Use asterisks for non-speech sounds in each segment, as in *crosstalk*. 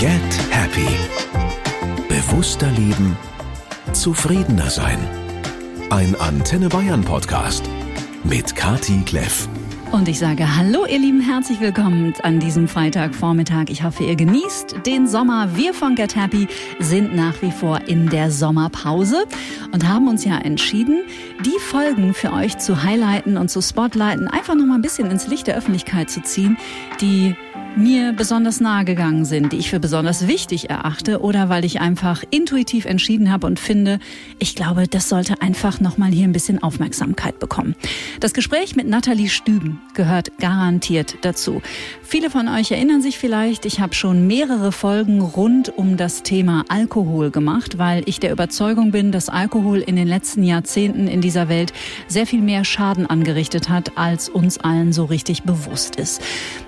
Get Happy. Bewusster leben, zufriedener sein. Ein Antenne Bayern Podcast mit Kati Kleff. Und ich sage Hallo, ihr Lieben, herzlich willkommen an diesem Freitagvormittag. Ich hoffe, ihr genießt den Sommer. Wir von Get Happy sind nach wie vor in der Sommerpause und haben uns ja entschieden, die Folgen für euch zu highlighten und zu spotlighten, einfach noch mal ein bisschen ins Licht der Öffentlichkeit zu ziehen, die mir besonders nahe gegangen sind, die ich für besonders wichtig erachte oder weil ich einfach intuitiv entschieden habe und finde, ich glaube, das sollte einfach nochmal hier ein bisschen Aufmerksamkeit bekommen. Das Gespräch mit Nathalie Stüben gehört garantiert dazu. Viele von euch erinnern sich vielleicht, ich habe schon mehrere Folgen rund um das Thema Alkohol gemacht, weil ich der Überzeugung bin, dass Alkohol in den letzten Jahrzehnten in dieser Welt sehr viel mehr Schaden angerichtet hat, als uns allen so richtig bewusst ist.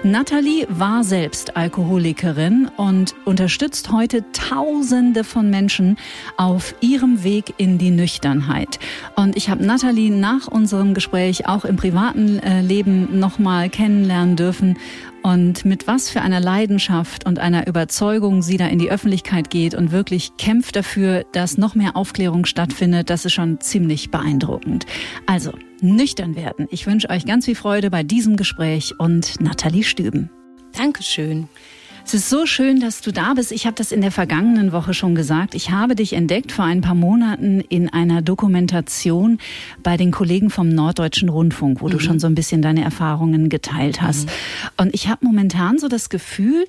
Nathalie war selbst Alkoholikerin und unterstützt heute Tausende von Menschen auf ihrem Weg in die Nüchternheit. Und ich habe Nathalie nach unserem Gespräch auch im privaten äh, Leben nochmal kennenlernen dürfen und mit was für einer Leidenschaft und einer Überzeugung sie da in die Öffentlichkeit geht und wirklich kämpft dafür, dass noch mehr Aufklärung stattfindet, das ist schon ziemlich beeindruckend. Also, nüchtern werden. Ich wünsche euch ganz viel Freude bei diesem Gespräch und Nathalie Stüben. Dankeschön. Es ist so schön, dass du da bist. Ich habe das in der vergangenen Woche schon gesagt. Ich habe dich entdeckt vor ein paar Monaten in einer Dokumentation bei den Kollegen vom Norddeutschen Rundfunk, wo mhm. du schon so ein bisschen deine Erfahrungen geteilt hast. Mhm. Und ich habe momentan so das Gefühl,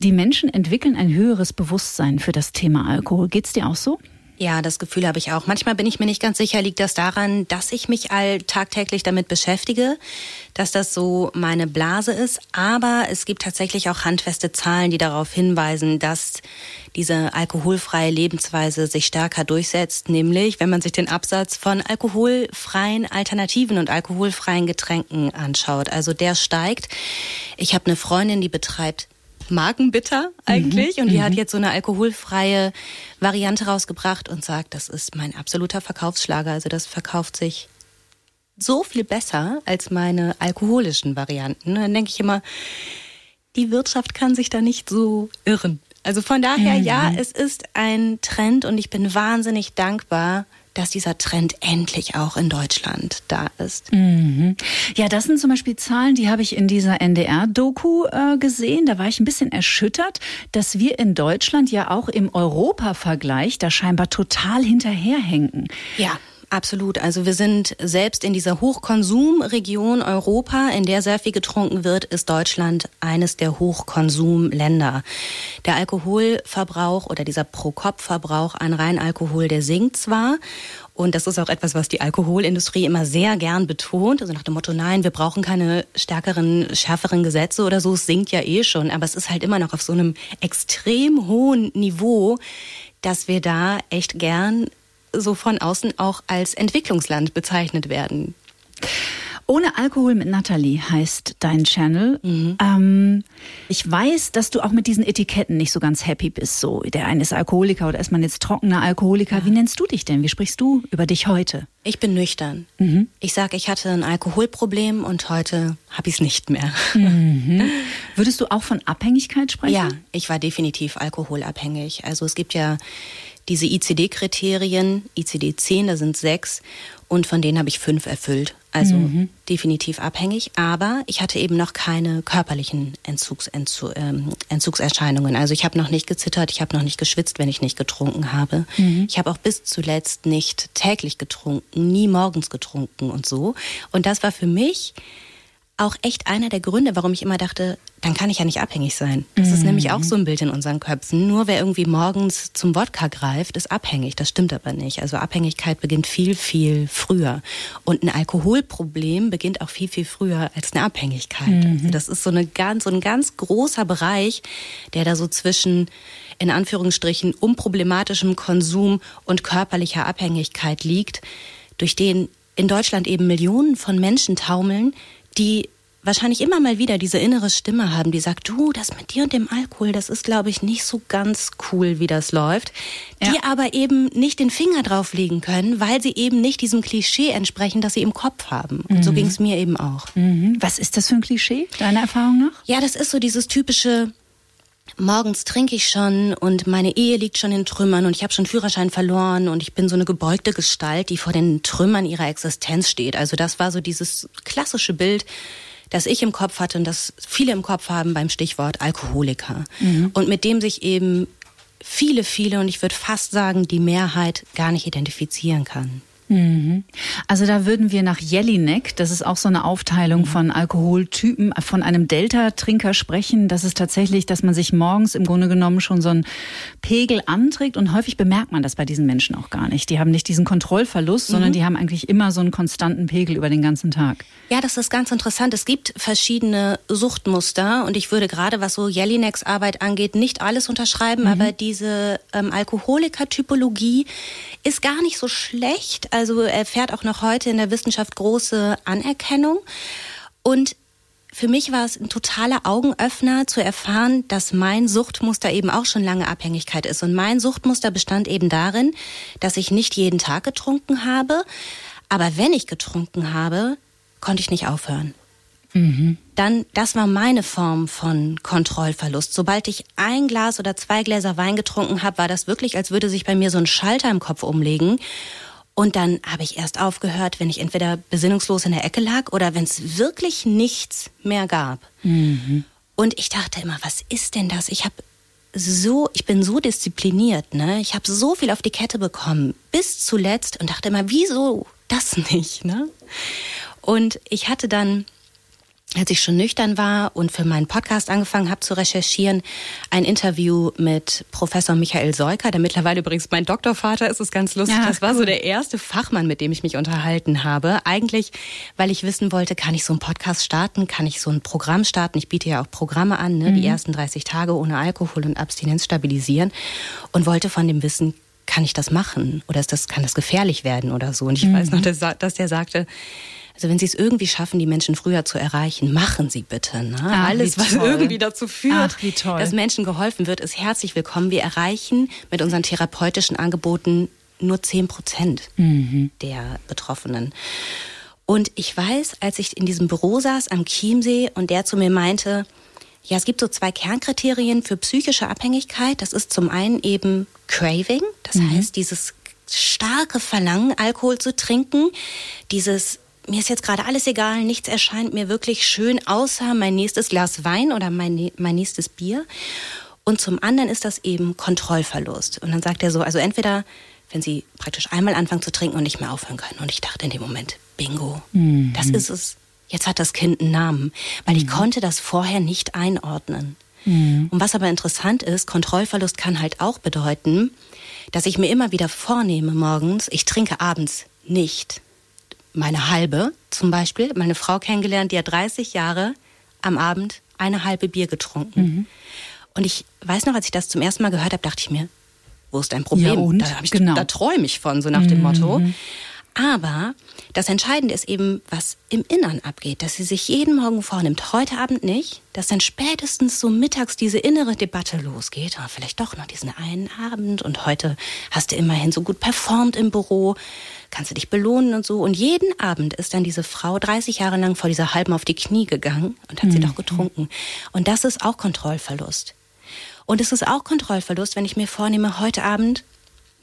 die Menschen entwickeln ein höheres Bewusstsein für das Thema Alkohol. Geht's dir auch so? Ja, das Gefühl habe ich auch. Manchmal bin ich mir nicht ganz sicher, liegt das daran, dass ich mich all tagtäglich damit beschäftige, dass das so meine Blase ist. Aber es gibt tatsächlich auch handfeste Zahlen, die darauf hinweisen, dass diese alkoholfreie Lebensweise sich stärker durchsetzt. Nämlich, wenn man sich den Absatz von alkoholfreien Alternativen und alkoholfreien Getränken anschaut. Also der steigt. Ich habe eine Freundin, die betreibt Magenbitter eigentlich. Mhm. Und die mhm. hat jetzt so eine alkoholfreie Variante rausgebracht und sagt, das ist mein absoluter Verkaufsschlager. Also das verkauft sich so viel besser als meine alkoholischen Varianten. Dann denke ich immer, die Wirtschaft kann sich da nicht so irren. Also von daher, mhm. ja, es ist ein Trend und ich bin wahnsinnig dankbar, dass dieser Trend endlich auch in Deutschland da ist. Mhm. Ja, das sind zum Beispiel Zahlen, die habe ich in dieser NDR-Doku äh, gesehen. Da war ich ein bisschen erschüttert, dass wir in Deutschland ja auch im Europa-Vergleich da scheinbar total hinterherhängen. Ja. Absolut. Also wir sind selbst in dieser Hochkonsumregion Europa, in der sehr viel getrunken wird, ist Deutschland eines der Hochkonsumländer. Der Alkoholverbrauch oder dieser Pro-Kopf-Verbrauch an Reinalkohol, der sinkt zwar und das ist auch etwas, was die Alkoholindustrie immer sehr gern betont. Also nach dem Motto, nein, wir brauchen keine stärkeren, schärferen Gesetze oder so. Es sinkt ja eh schon. Aber es ist halt immer noch auf so einem extrem hohen Niveau, dass wir da echt gern so von außen auch als Entwicklungsland bezeichnet werden. Ohne Alkohol mit Natalie heißt dein Channel. Mhm. Ähm, ich weiß, dass du auch mit diesen Etiketten nicht so ganz happy bist. So, der eine ist Alkoholiker oder ist man jetzt trockener Alkoholiker. Ja. Wie nennst du dich denn? Wie sprichst du über dich heute? Ich bin nüchtern. Mhm. Ich sage, ich hatte ein Alkoholproblem und heute habe ich es nicht mehr. Mhm. *laughs* Würdest du auch von Abhängigkeit sprechen? Ja, ich war definitiv alkoholabhängig. Also es gibt ja diese ICD-Kriterien, ICD-10, da sind sechs und von denen habe ich fünf erfüllt. Also mhm. definitiv abhängig. Aber ich hatte eben noch keine körperlichen Entzugs, Entzu, ähm, Entzugserscheinungen. Also ich habe noch nicht gezittert, ich habe noch nicht geschwitzt, wenn ich nicht getrunken habe. Mhm. Ich habe auch bis zuletzt nicht täglich getrunken, nie morgens getrunken und so. Und das war für mich auch echt einer der Gründe, warum ich immer dachte, dann kann ich ja nicht abhängig sein. Das mhm. ist nämlich auch so ein Bild in unseren Köpfen. Nur wer irgendwie morgens zum Wodka greift, ist abhängig. Das stimmt aber nicht. Also Abhängigkeit beginnt viel, viel früher. Und ein Alkoholproblem beginnt auch viel, viel früher als eine Abhängigkeit. Mhm. Also das ist so, eine ganz, so ein ganz großer Bereich, der da so zwischen in Anführungsstrichen unproblematischem Konsum und körperlicher Abhängigkeit liegt, durch den in Deutschland eben Millionen von Menschen taumeln, die wahrscheinlich immer mal wieder diese innere Stimme haben, die sagt, du, das mit dir und dem Alkohol, das ist, glaube ich, nicht so ganz cool, wie das läuft. Ja. Die aber eben nicht den Finger drauflegen können, weil sie eben nicht diesem Klischee entsprechen, das sie im Kopf haben. Und mhm. so ging es mir eben auch. Mhm. Was ist das für ein Klischee, deiner Erfahrung nach? Ja, das ist so dieses typische, morgens trinke ich schon und meine Ehe liegt schon in Trümmern und ich habe schon Führerschein verloren und ich bin so eine gebeugte Gestalt, die vor den Trümmern ihrer Existenz steht. Also das war so dieses klassische Bild, das ich im Kopf hatte und das viele im Kopf haben beim Stichwort Alkoholiker. Mhm. Und mit dem sich eben viele, viele und ich würde fast sagen, die Mehrheit gar nicht identifizieren kann. Mhm. Also da würden wir nach Jelinek, das ist auch so eine Aufteilung mhm. von Alkoholtypen, von einem Delta-Trinker sprechen. Das ist tatsächlich, dass man sich morgens im Grunde genommen schon so einen Pegel anträgt und häufig bemerkt man das bei diesen Menschen auch gar nicht. Die haben nicht diesen Kontrollverlust, mhm. sondern die haben eigentlich immer so einen konstanten Pegel über den ganzen Tag. Ja, das ist ganz interessant. Es gibt verschiedene Suchtmuster und ich würde gerade, was so Jelineks Arbeit angeht, nicht alles unterschreiben, mhm. aber diese ähm, Alkoholiker-Typologie ist gar nicht so schlecht. Also er fährt auch noch heute in der Wissenschaft große Anerkennung. Und für mich war es ein totaler Augenöffner zu erfahren, dass mein Suchtmuster eben auch schon lange Abhängigkeit ist. Und mein Suchtmuster bestand eben darin, dass ich nicht jeden Tag getrunken habe. Aber wenn ich getrunken habe, konnte ich nicht aufhören. Mhm. Dann, das war meine Form von Kontrollverlust. Sobald ich ein Glas oder zwei Gläser Wein getrunken habe, war das wirklich, als würde sich bei mir so ein Schalter im Kopf umlegen. Und dann habe ich erst aufgehört, wenn ich entweder besinnungslos in der Ecke lag oder wenn es wirklich nichts mehr gab. Mhm. Und ich dachte immer, was ist denn das? Ich habe so, ich bin so diszipliniert, ne? Ich habe so viel auf die Kette bekommen bis zuletzt und dachte immer, wieso das *laughs* nicht, ne? Und ich hatte dann als ich schon nüchtern war und für meinen Podcast angefangen habe zu recherchieren, ein Interview mit Professor Michael Seuker, der mittlerweile übrigens mein Doktorvater ist, ist ganz lustig. Ja, das war so der erste Fachmann, mit dem ich mich unterhalten habe. Eigentlich, weil ich wissen wollte, kann ich so einen Podcast starten, kann ich so ein Programm starten. Ich biete ja auch Programme an, ne? Mhm. die ersten 30 Tage ohne Alkohol und Abstinenz stabilisieren und wollte von dem wissen, kann ich das machen oder ist das, kann das gefährlich werden oder so. Und ich mhm. weiß noch, dass der sagte, also wenn Sie es irgendwie schaffen, die Menschen früher zu erreichen, machen Sie bitte. Ne? Ach, Alles, was irgendwie dazu führt, Ach, dass Menschen geholfen wird, ist herzlich willkommen. Wir erreichen mit unseren therapeutischen Angeboten nur zehn Prozent mhm. der Betroffenen. Und ich weiß, als ich in diesem Büro saß am Chiemsee und der zu mir meinte, ja, es gibt so zwei Kernkriterien für psychische Abhängigkeit. Das ist zum einen eben Craving, das mhm. heißt dieses starke Verlangen, Alkohol zu trinken, dieses mir ist jetzt gerade alles egal, nichts erscheint mir wirklich schön, außer mein nächstes Glas Wein oder mein, mein nächstes Bier. Und zum anderen ist das eben Kontrollverlust. Und dann sagt er so, also entweder, wenn Sie praktisch einmal anfangen zu trinken und nicht mehr aufhören können. Und ich dachte in dem Moment, bingo, mhm. das ist es. Jetzt hat das Kind einen Namen, weil mhm. ich konnte das vorher nicht einordnen. Mhm. Und was aber interessant ist, Kontrollverlust kann halt auch bedeuten, dass ich mir immer wieder vornehme morgens, ich trinke abends nicht meine halbe zum Beispiel, meine Frau kennengelernt, die hat 30 Jahre am Abend eine halbe Bier getrunken. Mhm. Und ich weiß noch, als ich das zum ersten Mal gehört habe, dachte ich mir, wo ist dein Problem? Ja, und? Da, genau. da träume ich von, so nach mhm. dem Motto. Aber das Entscheidende ist eben, was im Innern abgeht, dass sie sich jeden Morgen vornimmt, heute Abend nicht, dass dann spätestens so mittags diese innere Debatte losgeht, oh, vielleicht doch noch diesen einen Abend und heute hast du immerhin so gut performt im Büro, kannst du dich belohnen und so. Und jeden Abend ist dann diese Frau 30 Jahre lang vor dieser Halben auf die Knie gegangen und hat mhm. sie doch getrunken. Und das ist auch Kontrollverlust. Und es ist auch Kontrollverlust, wenn ich mir vornehme, heute Abend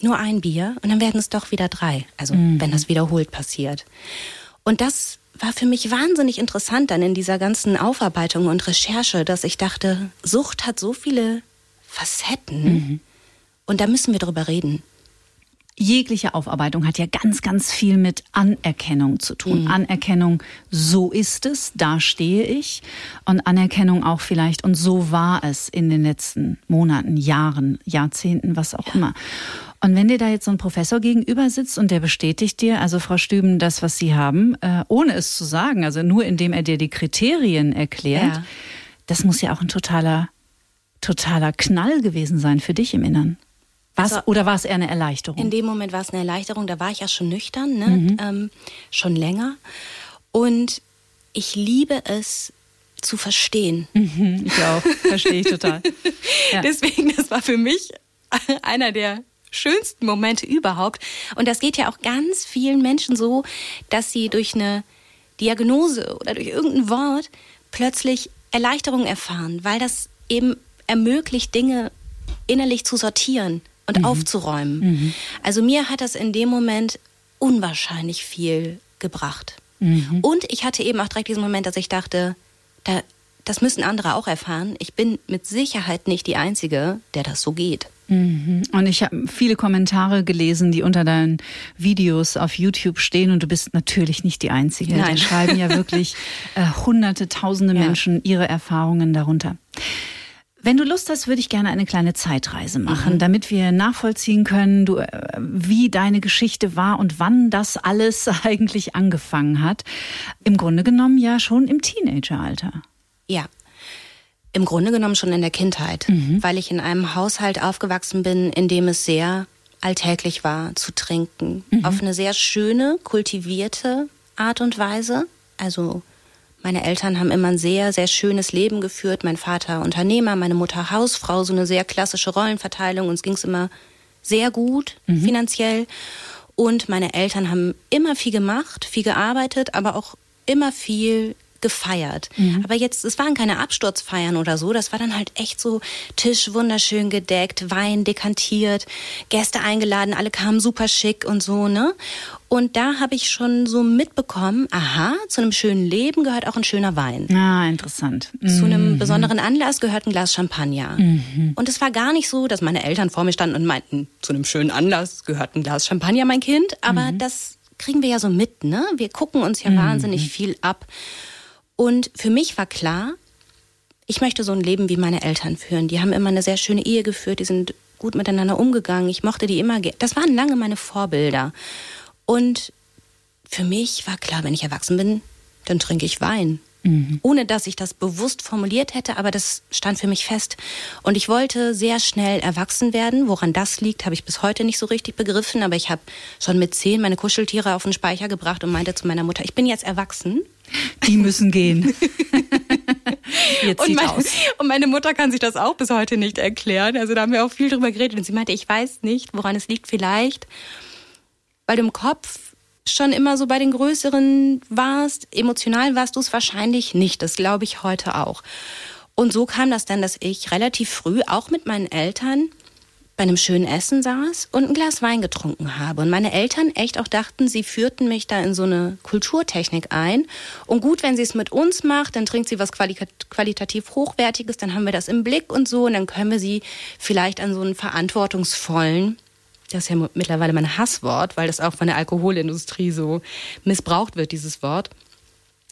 nur ein Bier und dann werden es doch wieder drei. Also mhm. wenn das wiederholt passiert. Und das war für mich wahnsinnig interessant dann in dieser ganzen Aufarbeitung und Recherche, dass ich dachte, Sucht hat so viele Facetten mhm. und da müssen wir drüber reden jegliche Aufarbeitung hat ja ganz, ganz viel mit Anerkennung zu tun. Mhm. Anerkennung, so ist es, da stehe ich. Und Anerkennung auch vielleicht, und so war es in den letzten Monaten, Jahren, Jahrzehnten, was auch ja. immer. Und wenn dir da jetzt so ein Professor gegenüber sitzt und der bestätigt dir, also Frau Stüben, das, was Sie haben, äh, ohne es zu sagen, also nur indem er dir die Kriterien erklärt, ja. das muss ja auch ein totaler, totaler Knall gewesen sein für dich im Innern. Was, also, oder war es eher eine Erleichterung? In dem Moment war es eine Erleichterung. Da war ich ja schon nüchtern, ne? Mhm. Ähm, schon länger. Und ich liebe es zu verstehen. Mhm, ich auch, verstehe ich total. *laughs* Ja. Deswegen, das war für mich *laughs* einer der schönsten Momente überhaupt. Und das geht ja auch ganz vielen Menschen so, dass sie durch eine Diagnose oder durch irgendein Wort plötzlich Erleichterung erfahren, weil das eben ermöglicht, Dinge innerlich zu sortieren und mhm. aufzuräumen. Mhm. Also mir hat das in dem Moment unwahrscheinlich viel gebracht. Mhm. Und ich hatte eben auch direkt diesen Moment, dass ich dachte, da, das müssen andere auch erfahren. Ich bin mit Sicherheit nicht die Einzige, der das so geht. Mhm. Und ich habe viele Kommentare gelesen, die unter deinen Videos auf YouTube stehen und du bist natürlich nicht die Einzige. Nein. Da schreiben ja wirklich *laughs* äh, hunderte, tausende ja. Menschen ihre Erfahrungen darunter. Wenn du Lust hast, würde ich gerne eine kleine Zeitreise machen, mhm. damit wir nachvollziehen können, du, äh, wie deine Geschichte war und wann das alles *laughs* eigentlich angefangen hat. Im Grunde genommen ja schon im Teenageralter. Ja, im Grunde genommen schon in der Kindheit, mhm. weil ich in einem Haushalt aufgewachsen bin, in dem es sehr alltäglich war zu trinken. Mhm. Auf eine sehr schöne, kultivierte Art und Weise. Also meine Eltern haben immer ein sehr, sehr schönes Leben geführt. Mein Vater Unternehmer, meine Mutter Hausfrau, so eine sehr klassische Rollenverteilung. Uns ging es immer sehr gut mhm. finanziell. Und meine Eltern haben immer viel gemacht, viel gearbeitet, aber auch immer viel gefeiert. Mhm. Aber jetzt, es waren keine Absturzfeiern oder so, das war dann halt echt so Tisch wunderschön gedeckt, Wein dekantiert, Gäste eingeladen, alle kamen super schick und so, ne? Und da habe ich schon so mitbekommen, aha, zu einem schönen Leben gehört auch ein schöner Wein. Ah, interessant. Zu einem mhm. besonderen Anlass gehört ein Glas Champagner. Mhm. Und es war gar nicht so, dass meine Eltern vor mir standen und meinten, zu einem schönen Anlass gehört ein Glas Champagner, mein Kind. Aber mhm. das kriegen wir ja so mit, ne? Wir gucken uns ja mhm. wahnsinnig viel ab. Und für mich war klar, ich möchte so ein Leben wie meine Eltern führen. Die haben immer eine sehr schöne Ehe geführt, die sind gut miteinander umgegangen. Ich mochte die immer. Das waren lange meine Vorbilder. Und für mich war klar, wenn ich erwachsen bin, dann trinke ich Wein. Mhm. Ohne dass ich das bewusst formuliert hätte, aber das stand für mich fest. Und ich wollte sehr schnell erwachsen werden. Woran das liegt, habe ich bis heute nicht so richtig begriffen. Aber ich habe schon mit zehn meine Kuscheltiere auf den Speicher gebracht und meinte zu meiner Mutter, ich bin jetzt erwachsen. Die müssen gehen. *laughs* Jetzt und, mein, aus. und meine Mutter kann sich das auch bis heute nicht erklären. Also da haben wir auch viel drüber geredet. Und sie meinte, ich weiß nicht, woran es liegt. Vielleicht, weil du im Kopf schon immer so bei den Größeren warst. Emotional warst du es wahrscheinlich nicht. Das glaube ich heute auch. Und so kam das dann, dass ich relativ früh auch mit meinen Eltern bei einem schönen Essen saß und ein Glas Wein getrunken habe. Und meine Eltern echt auch dachten, sie führten mich da in so eine Kulturtechnik ein. Und gut, wenn sie es mit uns macht, dann trinkt sie was qualitativ Hochwertiges, dann haben wir das im Blick und so. Und dann können wir sie vielleicht an so einen verantwortungsvollen, das ist ja mittlerweile mein Hasswort, weil das auch von der Alkoholindustrie so missbraucht wird, dieses Wort.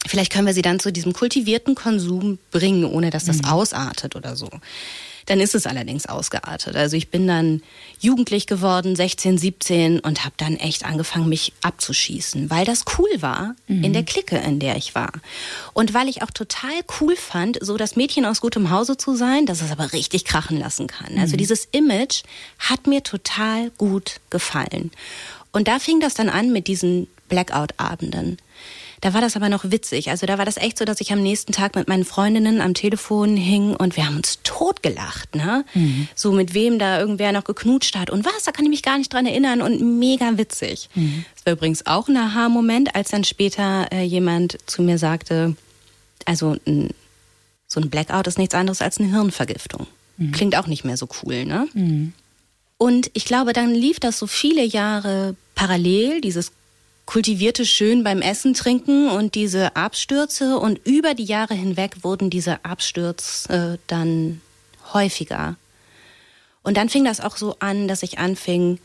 Vielleicht können wir sie dann zu diesem kultivierten Konsum bringen, ohne dass das mhm. ausartet oder so. Dann ist es allerdings ausgeartet. Also ich bin dann jugendlich geworden, 16, 17 und habe dann echt angefangen, mich abzuschießen, weil das cool war mhm. in der Clique, in der ich war. Und weil ich auch total cool fand, so das Mädchen aus gutem Hause zu sein, dass es aber richtig krachen lassen kann. Also mhm. dieses Image hat mir total gut gefallen. Und da fing das dann an mit diesen Blackout-Abenden. Da war das aber noch witzig. Also da war das echt so, dass ich am nächsten Tag mit meinen Freundinnen am Telefon hing und wir haben uns totgelacht, ne? Mhm. So mit wem da irgendwer noch geknutscht hat und was, da kann ich mich gar nicht dran erinnern und mega witzig. Mhm. Das war übrigens auch ein Aha-Moment, als dann später äh, jemand zu mir sagte, also so ein Blackout ist nichts anderes als eine Hirnvergiftung. Mhm. Klingt auch nicht mehr so cool, ne? Mhm. Und ich glaube, dann lief das so viele Jahre parallel, dieses kultivierte schön beim Essen trinken und diese Abstürze und über die Jahre hinweg wurden diese Abstürze äh, dann häufiger. Und dann fing das auch so an, dass ich anfing,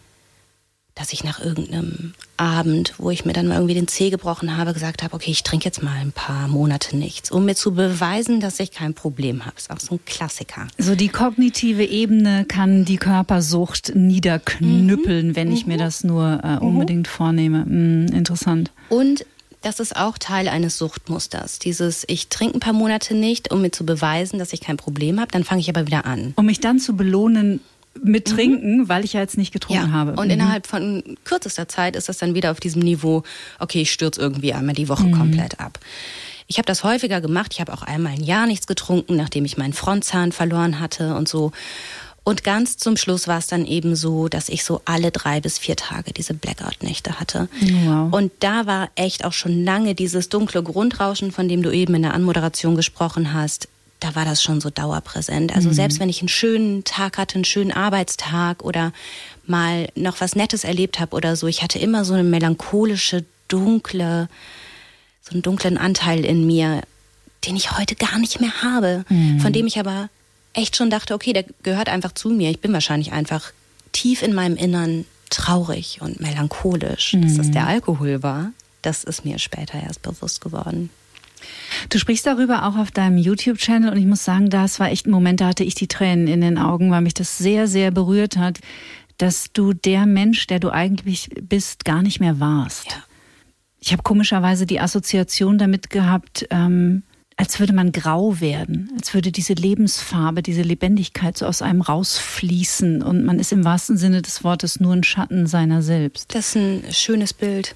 dass ich nach irgendeinem Abend, wo ich mir dann mal irgendwie den Zeh gebrochen habe, gesagt habe, okay, ich trinke jetzt mal ein paar Monate nichts, um mir zu beweisen, dass ich kein Problem habe. Ist auch so ein Klassiker. So die kognitive Ebene kann die Körpersucht niederknüppeln, mhm. wenn ich mhm. mir das nur äh, mhm. unbedingt mhm. vornehme. Mhm, interessant. Und das ist auch Teil eines Suchtmusters. Dieses, ich trinke ein paar Monate nicht, um mir zu beweisen, dass ich kein Problem habe, dann fange ich aber wieder an. Um mich dann zu belohnen, mit. Trinken, mhm. weil ich ja jetzt nicht getrunken ja. habe. Und mhm. innerhalb von kürzester Zeit ist das dann wieder auf diesem Niveau, okay, ich stürze irgendwie einmal die Woche mhm. komplett ab. Ich habe das häufiger gemacht. Ich habe auch einmal ein Jahr nichts getrunken, nachdem ich meinen Frontzahn verloren hatte und so. Und ganz zum Schluss war es dann eben so, dass ich so alle drei bis vier Tage diese Blackout-Nächte hatte. Wow. Und da war echt auch schon lange dieses dunkle Grundrauschen, von dem du eben in der Anmoderation gesprochen hast, da war das schon so dauerpräsent. Also mhm. selbst wenn ich einen schönen Tag hatte, einen schönen Arbeitstag oder mal noch was Nettes erlebt habe oder so, ich hatte immer so eine melancholische, dunkle, so einen dunklen Anteil in mir, den ich heute gar nicht mehr habe, mhm. von dem ich aber echt schon dachte, okay, der gehört einfach zu mir. Ich bin wahrscheinlich einfach tief in meinem Innern traurig und melancholisch. Mhm. Dass das der Alkohol war, das ist mir später erst bewusst geworden. Du sprichst darüber auch auf deinem YouTube-Channel und ich muss sagen, das war echt ein Moment, da hatte ich die Tränen in den Augen, weil mich das sehr, sehr berührt hat, dass du der Mensch, der du eigentlich bist, gar nicht mehr warst. Ja. Ich habe komischerweise die Assoziation damit gehabt, ähm, als würde man grau werden, als würde diese Lebensfarbe, diese Lebendigkeit so aus einem rausfließen und man ist im wahrsten Sinne des Wortes nur ein Schatten seiner selbst. Das ist ein schönes Bild.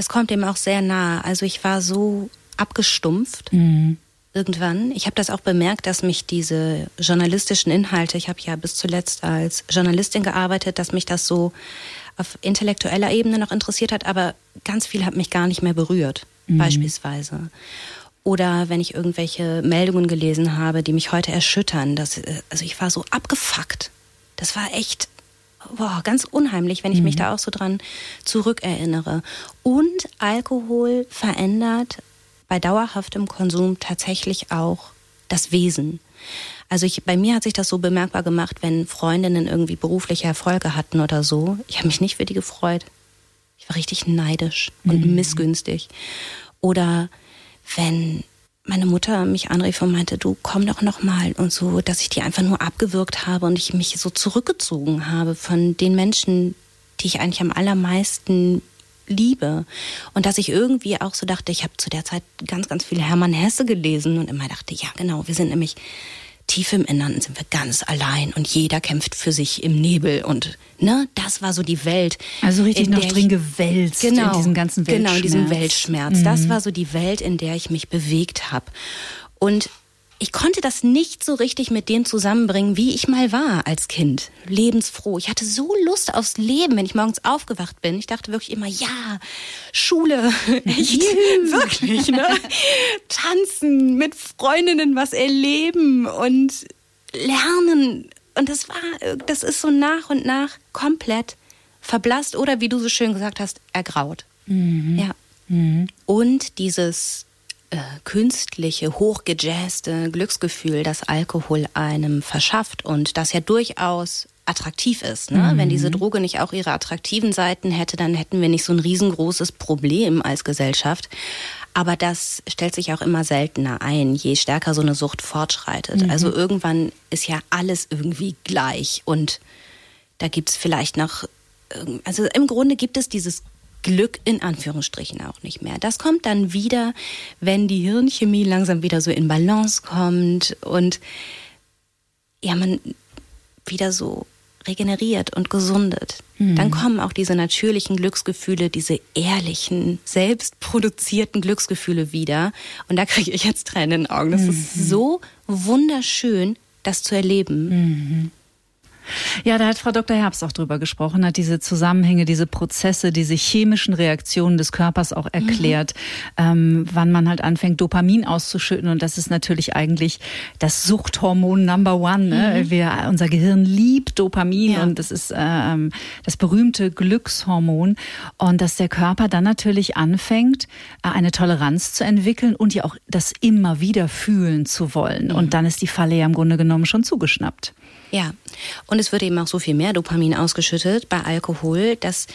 Das kommt dem auch sehr nahe. Also ich war so abgestumpft mhm. irgendwann. Ich habe das auch bemerkt, dass mich diese journalistischen Inhalte, ich habe ja bis zuletzt als Journalistin gearbeitet, dass mich das so auf intellektueller Ebene noch interessiert hat, aber ganz viel hat mich gar nicht mehr berührt, mhm. beispielsweise. Oder wenn ich irgendwelche Meldungen gelesen habe, die mich heute erschüttern. Das, äh, also ich war so abgefuckt. Das war echt boah, ganz unheimlich, wenn ich mhm. mich da auch so dran zurückerinnere. Und Alkohol verändert bei dauerhaftem Konsum tatsächlich auch das Wesen. Also ich, bei mir hat sich das so bemerkbar gemacht, wenn Freundinnen irgendwie berufliche Erfolge hatten oder so. Ich habe mich nicht für die gefreut. Ich war richtig neidisch und mhm. missgünstig. Oder wenn meine Mutter mich anrief und meinte, du komm doch noch mal und so, dass ich die einfach nur abgewürgt habe und ich mich so zurückgezogen habe von den Menschen, die ich eigentlich am allermeisten liebe. Und dass ich irgendwie auch so dachte, ich habe zu der Zeit ganz ganz viel Hermann Hesse gelesen und immer dachte, ja, genau, wir sind nämlich tief im Innern sind wir ganz allein und jeder kämpft für sich im Nebel und ne, das war so die Welt. Also richtig noch drin gewälzt genau, in diesem ganzen Weltschmerz. Genau, in diesem Weltschmerz. Mhm. Das war so die Welt, in der ich mich bewegt habe. Und ich konnte das nicht so richtig mit dem zusammenbringen, wie ich mal war als Kind. Lebensfroh. Ich hatte so Lust aufs Leben, wenn ich morgens aufgewacht bin. Ich dachte wirklich immer, ja, Schule, *laughs* echt, wirklich, ne? Tanzen, mit Freundinnen was erleben und lernen. Und das war, das ist so nach und nach komplett verblasst oder wie du so schön gesagt hast, ergraut. Mhm. Ja. Mhm. Und dieses äh, künstliche, hochgejazzte Glücksgefühl, das Alkohol einem verschafft und das ja durchaus attraktiv ist. Ne? Mhm. Wenn diese Droge nicht auch ihre attraktiven Seiten hätte, dann hätten wir nicht so ein riesengroßes Problem als Gesellschaft. Aber das stellt sich auch immer seltener ein, je stärker so eine Sucht fortschreitet. Mhm. Also irgendwann ist ja alles irgendwie gleich und da gibt's vielleicht noch, also im Grunde gibt es dieses Glück in Anführungsstrichen auch nicht mehr. Das kommt dann wieder, wenn die Hirnchemie langsam wieder so in Balance kommt und ja, man wieder so regeneriert und gesundet. Mhm. Dann kommen auch diese natürlichen Glücksgefühle, diese ehrlichen, selbstproduzierten Glücksgefühle wieder. Und da kriege ich jetzt Tränen in den Augen. Das mhm. ist so wunderschön, das zu erleben. Mhm. Ja, da hat Frau Dr. Herbst auch drüber gesprochen, hat diese Zusammenhänge, diese Prozesse, diese chemischen Reaktionen des Körpers auch erklärt, mhm. ähm, wann man halt anfängt, Dopamin auszuschütten. Und das ist natürlich eigentlich das Suchthormon Number One. Ne? Mhm. Wir, unser Gehirn liebt Dopamin ja. und das ist ähm, das berühmte Glückshormon. Und dass der Körper dann natürlich anfängt, äh, eine Toleranz zu entwickeln und ja auch das immer wieder fühlen zu wollen. Mhm. Und dann ist die Falle ja im Grunde genommen schon zugeschnappt. Ja, und es wird eben auch so viel mehr Dopamin ausgeschüttet bei Alkohol, dass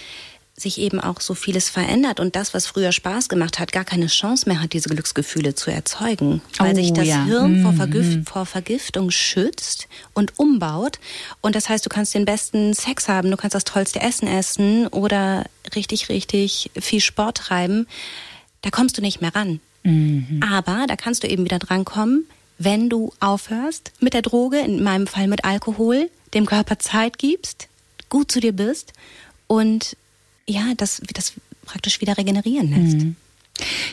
sich eben auch so vieles verändert und das, was früher Spaß gemacht hat, gar keine Chance mehr hat, diese Glücksgefühle zu erzeugen, weil oh, sich das ja. Hirn vor, mhm. Vergift, vor, Vergiftung schützt und umbaut. Und das heißt, du kannst den besten Sex haben, du kannst das tollste Essen essen oder richtig, richtig viel Sport treiben. Da kommst du nicht mehr ran. Mhm. Aber da kannst du eben wieder drankommen, wenn du aufhörst mit der Droge, in meinem Fall mit Alkohol, dem Körper Zeit gibst, gut zu dir bist und ja, das, das praktisch wieder regenerieren lässt. Mhm.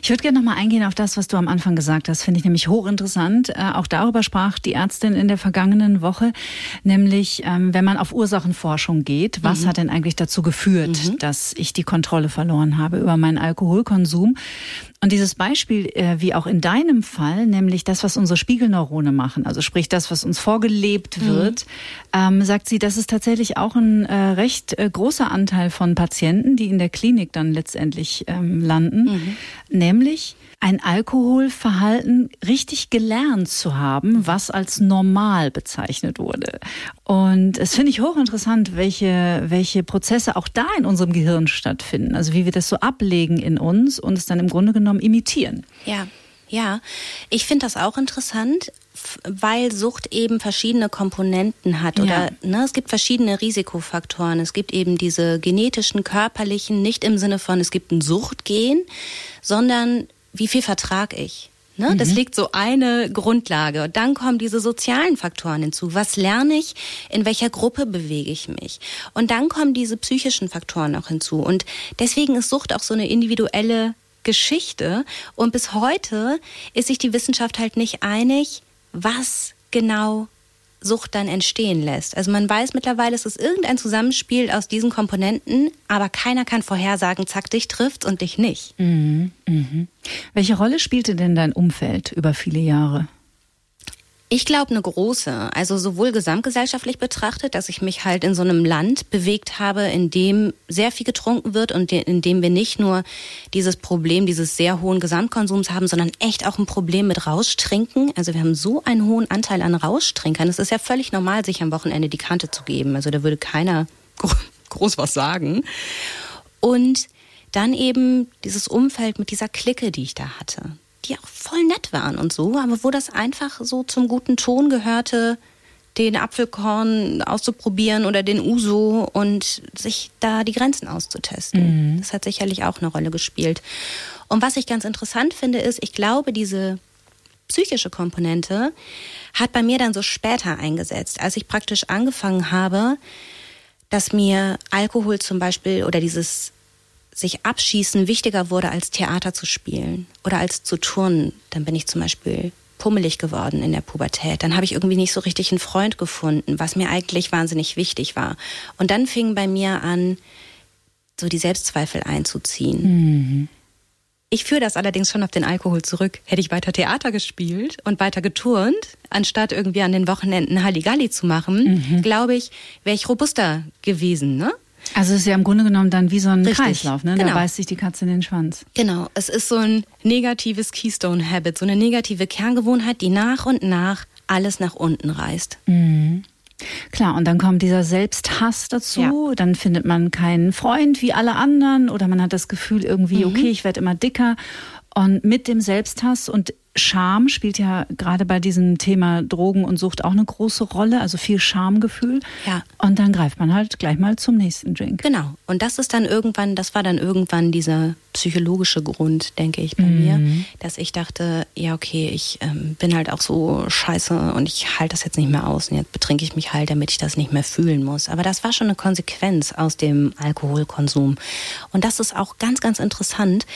Ich würde gerne noch mal eingehen auf das, was du am Anfang gesagt hast. Finde ich nämlich hochinteressant. Äh, auch darüber sprach die Ärztin in der vergangenen Woche, nämlich ähm, wenn man auf Ursachenforschung geht, was mhm. hat denn eigentlich dazu geführt, mhm. dass ich die Kontrolle verloren habe über meinen Alkoholkonsum? Und dieses Beispiel, äh, wie auch in deinem Fall, nämlich das, was unsere Spiegelneurone machen, also sprich das, was uns vorgelebt mhm. wird, mhm. ähm, sagt sie, das ist tatsächlich auch ein äh, recht äh, großer Anteil von Patienten, die in der Klinik dann letztendlich ähm, landen, mhm. nämlich ein Alkoholverhalten richtig gelernt zu haben, was als normal bezeichnet wurde. Und es finde ich hochinteressant, welche, welche Prozesse auch da in unserem Gehirn stattfinden. Also wie wir das so ablegen in uns und es dann im Grunde genommen imitieren. Ja. Ja, ich finde das auch interessant, weil Sucht eben verschiedene Komponenten hat oder ja. ne, es gibt verschiedene Risikofaktoren. Es gibt eben diese genetischen, körperlichen, nicht im Sinne von es gibt ein Suchtgen, sondern wie viel vertrag ich? Ne? Mhm. Das liegt so eine Grundlage. Und dann kommen diese sozialen Faktoren hinzu. Was lerne ich? In welcher Gruppe bewege ich mich? Und dann kommen diese psychischen Faktoren noch hinzu. Und deswegen ist Sucht auch so eine individuelle Geschichte. Und bis heute ist sich die Wissenschaft halt nicht einig, was genau Sucht dann entstehen lässt. Also man weiß mittlerweile, es ist irgendein Zusammenspiel aus diesen Komponenten, aber keiner kann vorhersagen, zack, dich trifft und dich nicht. Mhm, mh. Welche Rolle spielte denn dein Umfeld über viele Jahre? Ich glaube eine große, also sowohl gesamtgesellschaftlich betrachtet, dass ich mich halt in so einem Land bewegt habe, in dem sehr viel getrunken wird und in dem wir nicht nur dieses Problem dieses sehr hohen Gesamtkonsums haben, sondern echt auch ein Problem mit Rauschtrinken. Also wir haben so einen hohen Anteil an Rauschtrinkern. Es ist ja völlig normal, sich am Wochenende die Kante zu geben. Also da würde keiner *laughs* groß was sagen. Und dann eben dieses Umfeld mit dieser Clique, die ich da hatte die auch voll nett waren und so, aber wo das einfach so zum guten Ton gehörte, den Apfelkorn auszuprobieren oder den Uso und sich da die Grenzen auszutesten. Mhm. Das hat sicherlich auch eine Rolle gespielt. Und was ich ganz interessant finde, ist, ich glaube, diese psychische Komponente hat bei mir dann so später eingesetzt, als ich praktisch angefangen habe, dass mir Alkohol zum Beispiel oder dieses sich abschießen wichtiger wurde, als Theater zu spielen oder als zu turnen. Dann bin ich zum Beispiel pummelig geworden in der Pubertät. Dann habe ich irgendwie nicht so richtig einen Freund gefunden, was mir eigentlich wahnsinnig wichtig war. Und dann fing bei mir an, so die Selbstzweifel einzuziehen. Mhm. Ich führe das allerdings schon auf den Alkohol zurück. Hätte ich weiter Theater gespielt und weiter geturnt, anstatt irgendwie an den Wochenenden Halligalli zu machen, mhm. glaube ich, wäre ich robuster gewesen. Ne? Also es ist ja im Grunde genommen dann wie so ein Richtig. Kreislauf, ne? Genau. Da beißt sich die Katze in den Schwanz. Genau, es ist so ein negatives Keystone Habit, so eine negative Kerngewohnheit, die nach und nach alles nach unten reißt. Mhm. Klar, und dann kommt dieser Selbsthass dazu, ja. dann findet man keinen Freund wie alle anderen oder man hat das Gefühl irgendwie, mhm. okay, ich werde immer dicker. Und mit dem Selbsthass und Scham spielt ja gerade bei diesem Thema Drogen und Sucht auch eine große Rolle, also viel Schamgefühl. Ja. Und dann greift man halt gleich mal zum nächsten Drink. Genau. Und das ist dann irgendwann, das war dann irgendwann dieser psychologische Grund, denke ich, bei mhm. mir, dass ich dachte, ja, okay, ich ähm, bin halt auch so scheiße und ich halte das jetzt nicht mehr aus und jetzt betrinke ich mich halt, damit ich das nicht mehr fühlen muss. Aber das war schon eine Konsequenz aus dem Alkoholkonsum. Und das ist auch ganz, ganz interessant,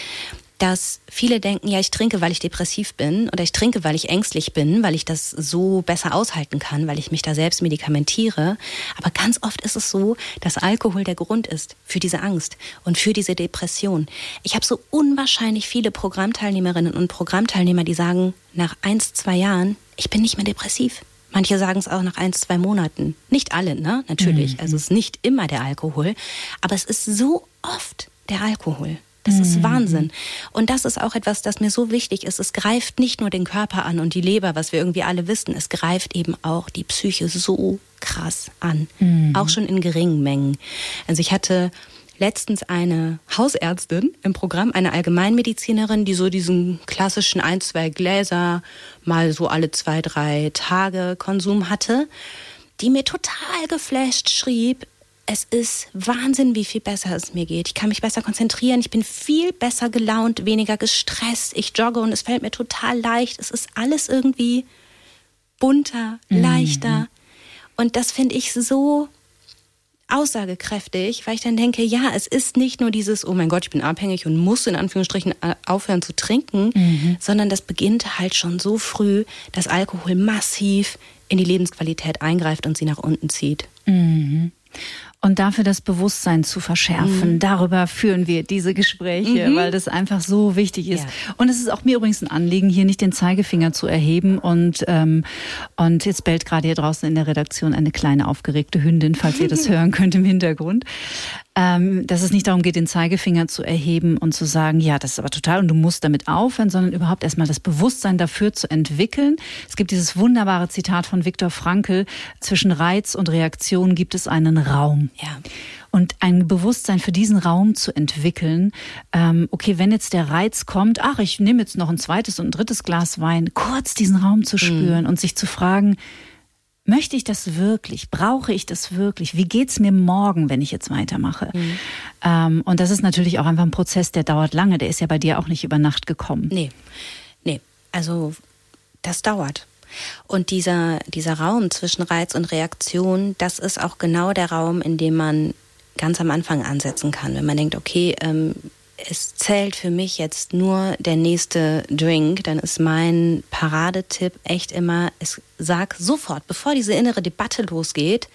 dass viele denken, ja, ich trinke, weil ich depressiv bin oder ich trinke, weil ich ängstlich bin, weil ich das so besser aushalten kann, weil ich mich da selbst medikamentiere. Aber ganz oft ist es so, dass Alkohol der Grund ist für diese Angst und für diese Depression. Ich habe so unwahrscheinlich viele Programmteilnehmerinnen und Programmteilnehmer, die sagen, nach eins, zwei Jahren, ich bin nicht mehr depressiv. Manche sagen es auch nach ein, zwei Monaten. Nicht alle, ne? Natürlich. Mhm. Also es ist nicht immer der Alkohol. Aber es ist so oft der Alkohol. Das ist mhm. Wahnsinn. Und das ist auch etwas, das mir so wichtig ist. Es greift nicht nur den Körper an und die Leber, was wir irgendwie alle wissen. Es greift eben auch die Psyche so krass an. Mhm. Auch schon in geringen Mengen. Also ich hatte letztens eine Hausärztin im Programm, eine Allgemeinmedizinerin, die so diesen klassischen ein, zwei Gläser mal so alle zwei, drei Tage Konsum hatte, die mir total geflasht schrieb, es ist Wahnsinn, wie viel besser es mir geht. Ich kann mich besser konzentrieren, ich bin viel besser gelaunt, weniger gestresst, ich jogge und es fällt mir total leicht. Es ist alles irgendwie bunter, mhm. leichter. Mhm. Und das finde ich so aussagekräftig, weil ich dann denke, ja, es ist nicht nur dieses, oh mein Gott, ich bin abhängig und muss in Anführungsstrichen äh, aufhören zu trinken, mhm. sondern das beginnt halt schon so früh, dass Alkohol massiv in die Lebensqualität eingreift und sie nach unten zieht. Mhm. Und dafür das Bewusstsein zu verschärfen. Mhm. Darüber führen wir diese Gespräche, mhm. weil das einfach so wichtig ist. Ja. Und es ist auch mir übrigens ein Anliegen, hier nicht den Zeigefinger zu erheben. Und, ähm, und jetzt bellt gerade hier draußen in der Redaktion eine kleine aufgeregte Hündin, falls ihr das *laughs* hören könnt im Hintergrund ähm, dass es nicht darum geht, den Zeigefinger zu erheben und zu sagen, ja, das ist aber total und du musst damit aufhören, sondern überhaupt erstmal das Bewusstsein dafür zu entwickeln. Es gibt dieses wunderbare Zitat von Viktor Frankl, zwischen Reiz und Reaktion gibt es einen Raum. Ja. Und ein Bewusstsein für diesen Raum zu entwickeln, ähm, okay, wenn jetzt der Reiz kommt, ach, ich nehme jetzt noch ein zweites und ein drittes Glas Wein, kurz diesen Raum zu spüren mhm. und sich zu fragen, möchte ich das wirklich? Brauche ich das wirklich? Wie geht's mir morgen, wenn ich jetzt weitermache? Mhm. Ähm, und das ist natürlich auch einfach ein Prozess, der dauert lange. Der ist ja bei dir auch nicht über Nacht gekommen. Nee, nee. Also das dauert. Und dieser, dieser Raum zwischen Reiz und Reaktion, das ist auch genau der Raum, in dem man ganz am Anfang ansetzen kann. Wenn man denkt, okay, ähm, es zählt für mich jetzt nur der nächste Drink, dann ist mein Paradetipp echt immer, es sag sofort, bevor diese innere Debatte losgeht,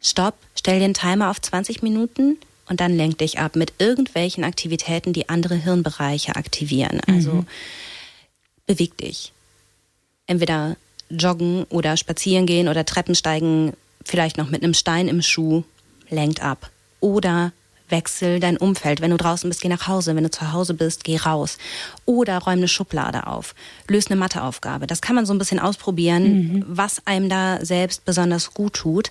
stopp, stell den Timer auf 20 Minuten und dann lenk dich ab mit irgendwelchen Aktivitäten, die andere Hirnbereiche aktivieren. Also mhm. beweg dich. Entweder joggen oder spazieren gehen oder Treppen steigen, vielleicht noch mit einem Stein im Schuh, lenkt ab. Oder wechsel dein Umfeld. Wenn du draußen bist, geh nach Hause. Wenn du zu Hause bist, geh raus. Oder räum eine Schublade auf. Löse eine Matheaufgabe. Das kann man so ein bisschen ausprobieren, mhm. was einem da selbst besonders gut tut.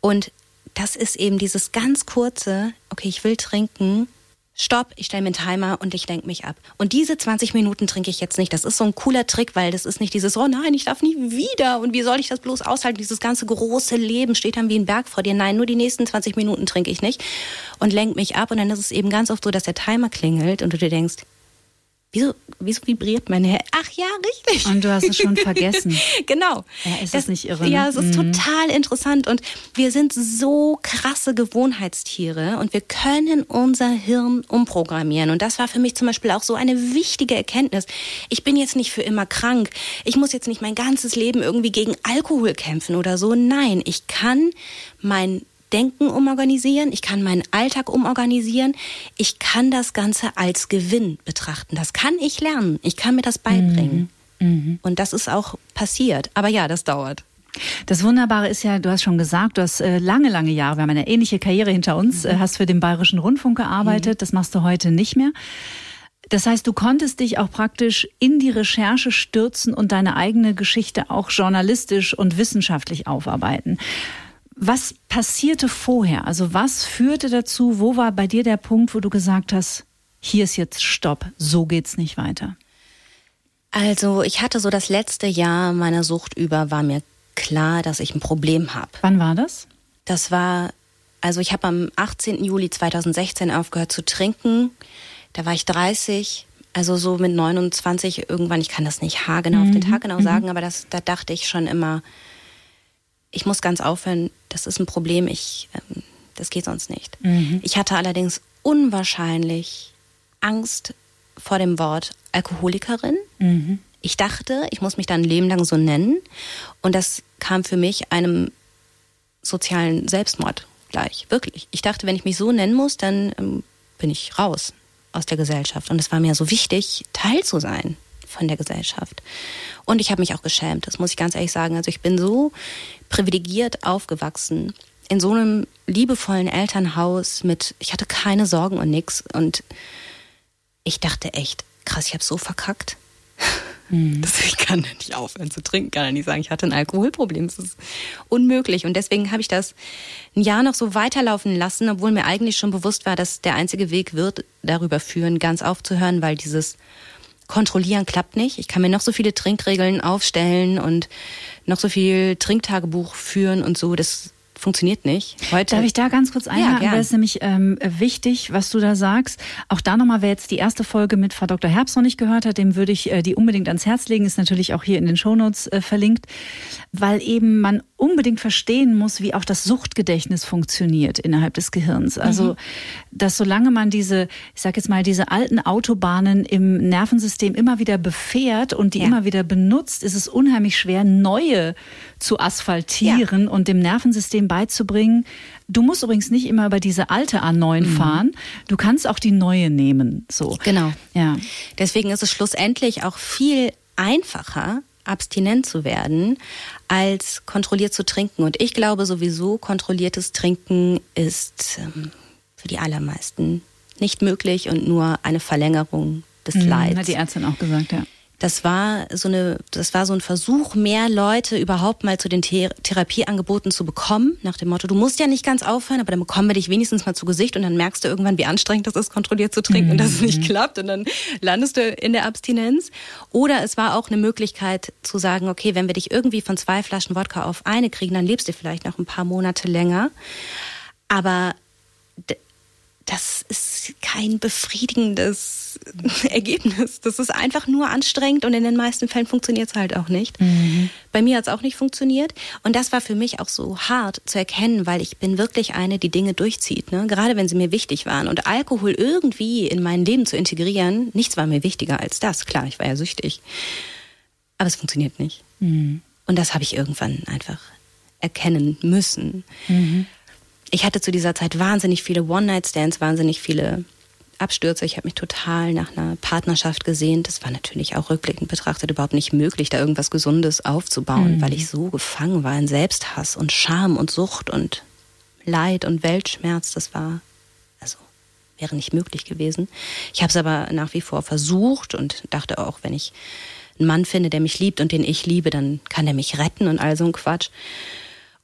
Und das ist eben dieses ganz kurze, okay, ich will trinken, Stopp, ich stelle mir einen Timer und ich lenke mich ab. Und diese 20 Minuten trinke ich jetzt nicht. Das ist so ein cooler Trick, weil das ist nicht dieses, oh nein, ich darf nie wieder und wie soll ich das bloß aushalten? Dieses ganze große Leben steht dann wie ein Berg vor dir. Nein, nur die nächsten 20 Minuten trinke ich nicht und lenke mich ab. Und dann ist es eben ganz oft so, dass der Timer klingelt und du dir denkst, Wieso, wieso vibriert mein Herz? Ach ja, richtig. Und du hast es schon vergessen. *laughs* genau. Ja, ist das, das nicht irre? Ja, ne? es ist mhm. total interessant. Und wir sind so krasse Gewohnheitstiere und wir können unser Hirn umprogrammieren. Und das war für mich zum Beispiel auch so eine wichtige Erkenntnis. Ich bin jetzt nicht für immer krank. Ich muss jetzt nicht mein ganzes Leben irgendwie gegen Alkohol kämpfen oder so. Nein, ich kann mein Denken umorganisieren, ich kann meinen Alltag umorganisieren, ich kann das Ganze als Gewinn betrachten. Das kann ich lernen, ich kann mir das beibringen. Mhm. Mhm. Und das ist auch passiert. Aber ja, das dauert. Das Wunderbare ist ja, du hast schon gesagt, du hast äh, lange, lange Jahre, wir haben eine ähnliche Karriere hinter uns, mhm. äh, hast für den Bayerischen Rundfunk gearbeitet, mhm. das machst du heute nicht mehr. Das heißt, du konntest dich auch praktisch in die Recherche stürzen und deine eigene Geschichte auch journalistisch und wissenschaftlich aufarbeiten. Was passierte vorher? Also was führte dazu? Wo war bei dir der Punkt, wo du gesagt hast, hier ist jetzt Stopp, so geht's nicht weiter? Also ich hatte so das letzte Jahr meiner Sucht über, war mir klar, dass ich ein Problem habe. Wann war das? Das war, also ich habe am 18. Juli 2016 aufgehört zu trinken. Da war ich 30, also so mit 29 irgendwann, ich kann das nicht haargenau mhm. auf den mhm. Tag genau mhm. sagen, aber das, da dachte ich schon immer, ich muss ganz aufhören, das ist ein Problem, ich, ähm, das geht sonst nicht. Mhm. Ich hatte allerdings unwahrscheinlich Angst vor dem Wort Alkoholikerin. Mhm. Ich dachte, ich muss mich dann ein Leben lang so nennen. Und das kam für mich einem sozialen Selbstmord gleich. Wirklich. Ich dachte, wenn ich mich so nennen muss, dann ähm, bin ich raus aus der Gesellschaft. Und es war mir so wichtig, Teil zu sein von der Gesellschaft. Und ich habe mich auch geschämt, das muss ich ganz ehrlich sagen. Also ich bin so privilegiert aufgewachsen in so einem liebevollen Elternhaus mit, ich hatte keine Sorgen und nix. Und ich dachte echt, krass, ich habe so verkackt. Mhm. *laughs* Das, ich kann nicht aufhören zu trinken, kann nicht sagen, ich hatte ein Alkoholproblem. Das ist unmöglich. Und deswegen habe ich das ein Jahr noch so weiterlaufen lassen, obwohl mir eigentlich schon bewusst war, dass der einzige Weg wird, darüber führen, ganz aufzuhören, weil dieses kontrollieren klappt nicht. Ich kann mir noch so viele Trinkregeln aufstellen und noch so viel Trinktagebuch führen und so. Das funktioniert nicht. Heute Darf ich da ganz kurz einhaken? Ja, das ist nämlich ähm, wichtig, was du da sagst. Auch da nochmal, wer jetzt die erste Folge mit Frau Dr. Herbst noch nicht gehört hat, dem würde ich äh, die unbedingt ans Herz legen. Ist natürlich auch hier in den Shownotes äh, verlinkt, weil eben man unbedingt verstehen muss, wie auch das Suchtgedächtnis funktioniert innerhalb des Gehirns. Also, mhm. dass solange man diese, ich sag jetzt mal, diese alten Autobahnen im Nervensystem immer wieder befährt und die ja. immer wieder benutzt, ist es unheimlich schwer, neue zu asphaltieren ja. und dem Nervensystem beizubringen, du musst übrigens nicht immer über diese alte A9 mhm. fahren, du kannst auch die neue nehmen. So. Genau. Ja. Deswegen ist es schlussendlich auch viel einfacher, abstinent zu werden, als kontrolliert zu trinken. Und ich glaube sowieso, kontrolliertes Trinken ist ähm, für die allermeisten nicht möglich und nur eine Verlängerung des mhm, Leids. Hat die Ärztin auch gesagt, ja. Das war so eine, das war so ein Versuch, mehr Leute überhaupt mal zu den Thera Therapieangeboten zu bekommen, nach dem Motto, du musst ja nicht ganz aufhören, aber dann bekommen wir dich wenigstens mal zu Gesicht und dann merkst du irgendwann, wie anstrengend das ist, kontrolliert zu trinken mhm. und dass es nicht mhm. klappt und dann landest du in der Abstinenz. Oder es war auch eine Möglichkeit zu sagen, okay, wenn wir dich irgendwie von zwei Flaschen Wodka auf eine kriegen, dann lebst du vielleicht noch ein paar Monate länger. Aber das ist kein befriedigendes *laughs* Ergebnis. Das ist einfach nur anstrengend und in den meisten Fällen funktioniert es halt auch nicht. Mhm. Bei mir hat es auch nicht funktioniert. Und das war für mich auch so hart zu erkennen, weil ich bin wirklich eine, die Dinge durchzieht. Ne? Gerade wenn sie mir wichtig waren. Und Alkohol irgendwie in mein Leben zu integrieren, nichts war mir wichtiger als das. Klar, ich war ja süchtig. Aber es funktioniert nicht. Mhm. Und das habe ich irgendwann einfach erkennen müssen. Mhm ich hatte zu dieser Zeit wahnsinnig viele One-Night-Stands, wahnsinnig viele Abstürze. Ich habe mich total nach einer Partnerschaft gesehnt. Das war natürlich auch rückblickend betrachtet überhaupt nicht möglich, da irgendwas Gesundes aufzubauen, mhm. weil ich so gefangen war in Selbsthass und Scham und Sucht und Leid und Weltschmerz. Das war, also, wäre nicht möglich gewesen. Ich habe es aber nach wie vor versucht und dachte auch, wenn ich einen Mann finde, der mich liebt und den ich liebe, dann kann er mich retten und all so ein Quatsch.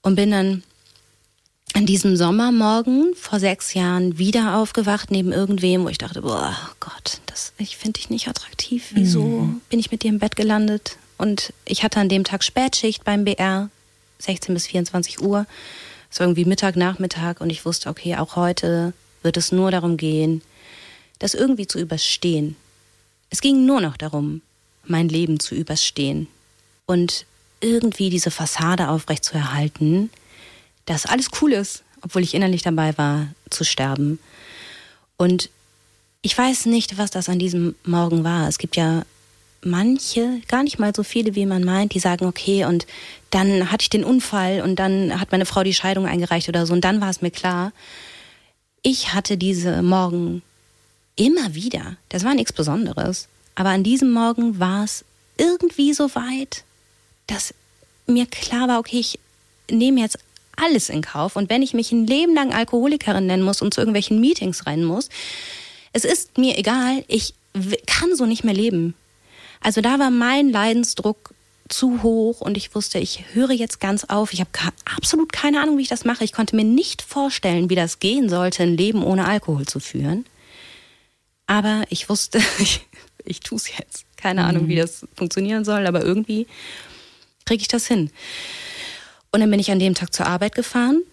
Und bin dann an diesem Sommermorgen vor sechs Jahren wieder aufgewacht neben irgendwem, wo ich dachte, boah Gott, das, ich finde dich nicht attraktiv. Wieso mhm. bin ich mit dir im Bett gelandet? Und ich hatte an dem Tag Spätschicht beim BR, 16 bis 24 Uhr. Es war irgendwie Mittag, Nachmittag und ich wusste, okay, auch heute wird es nur darum gehen, das irgendwie zu überstehen. Es ging nur noch darum, mein Leben zu überstehen und irgendwie diese Fassade aufrechtzuerhalten, dass alles cool ist, obwohl ich innerlich dabei war, zu sterben. Und ich weiß nicht, was das an diesem Morgen war. Es gibt ja manche, gar nicht mal so viele, wie man meint, die sagen, okay, und dann hatte ich den Unfall und dann hat meine Frau die Scheidung eingereicht oder so und dann war es mir klar. Ich hatte diese Morgen immer wieder. Das war nichts Besonderes. Aber an diesem Morgen war es irgendwie so weit, dass mir klar war, okay, ich nehme jetzt alles in Kauf. Und wenn ich mich ein Leben lang Alkoholikerin nennen muss und zu irgendwelchen Meetings rennen muss, es ist mir egal, ich kann so nicht mehr leben. Also da war mein Leidensdruck zu hoch und ich wusste, ich höre jetzt ganz auf. Ich habe absolut keine Ahnung, wie ich das mache. Ich konnte mir nicht vorstellen, wie das gehen sollte, ein Leben ohne Alkohol zu führen. Aber ich wusste, *laughs* ich, ich tue es jetzt. Keine mhm. Ahnung, wie das funktionieren soll, aber irgendwie kriege ich das hin. Und dann bin ich an dem Tag zur Arbeit gefahren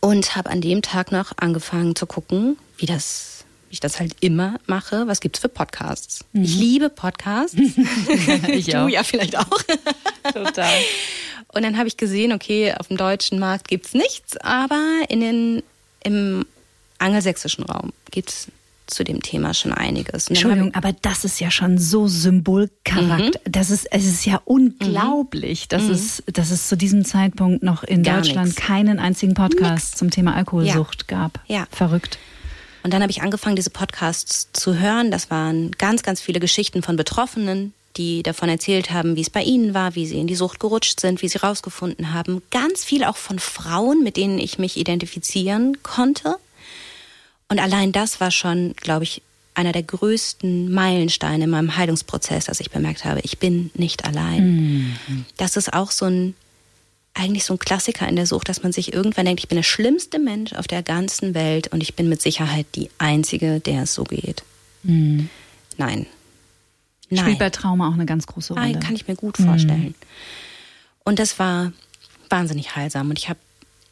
und habe an dem Tag noch angefangen zu gucken, wie das wie ich das halt immer mache. Was gibt's für Podcasts? Mhm. Ich liebe Podcasts. *laughs* ich du auch. ja vielleicht auch. Total. Und dann habe ich gesehen, okay, auf dem deutschen Markt gibt's nichts, aber in den im angelsächsischen Raum gibt's zu dem Thema schon einiges. Entschuldigung, aber das ist ja schon so Symbolcharakter. Mhm. Das ist, es ist ja unglaublich, mhm. dass, mhm. es, dass es zu diesem Zeitpunkt noch in Gar Deutschland nix. keinen einzigen Podcast nix. zum Thema Alkoholsucht ja. gab. Ja. Verrückt. Und dann habe ich angefangen, diese Podcasts zu hören. Das waren ganz, ganz viele Geschichten von Betroffenen, die davon erzählt haben, wie es bei ihnen war, wie sie in die Sucht gerutscht sind, wie sie rausgefunden haben. Ganz viel auch von Frauen, mit denen ich mich identifizieren konnte. Und allein das war schon, glaube ich, einer der größten Meilensteine in meinem Heilungsprozess, dass ich bemerkt habe, ich bin nicht allein. Mhm. Das ist auch so ein, eigentlich so ein Klassiker in der Sucht, dass man sich irgendwann denkt, ich bin der schlimmste Mensch auf der ganzen Welt und ich bin mit Sicherheit die Einzige, der es so geht. Mhm. Nein. Nein. Spielt bei Trauma auch eine ganz große Rolle. Nein, kann ich mir gut vorstellen. Mhm. Und das war wahnsinnig heilsam. Und ich habe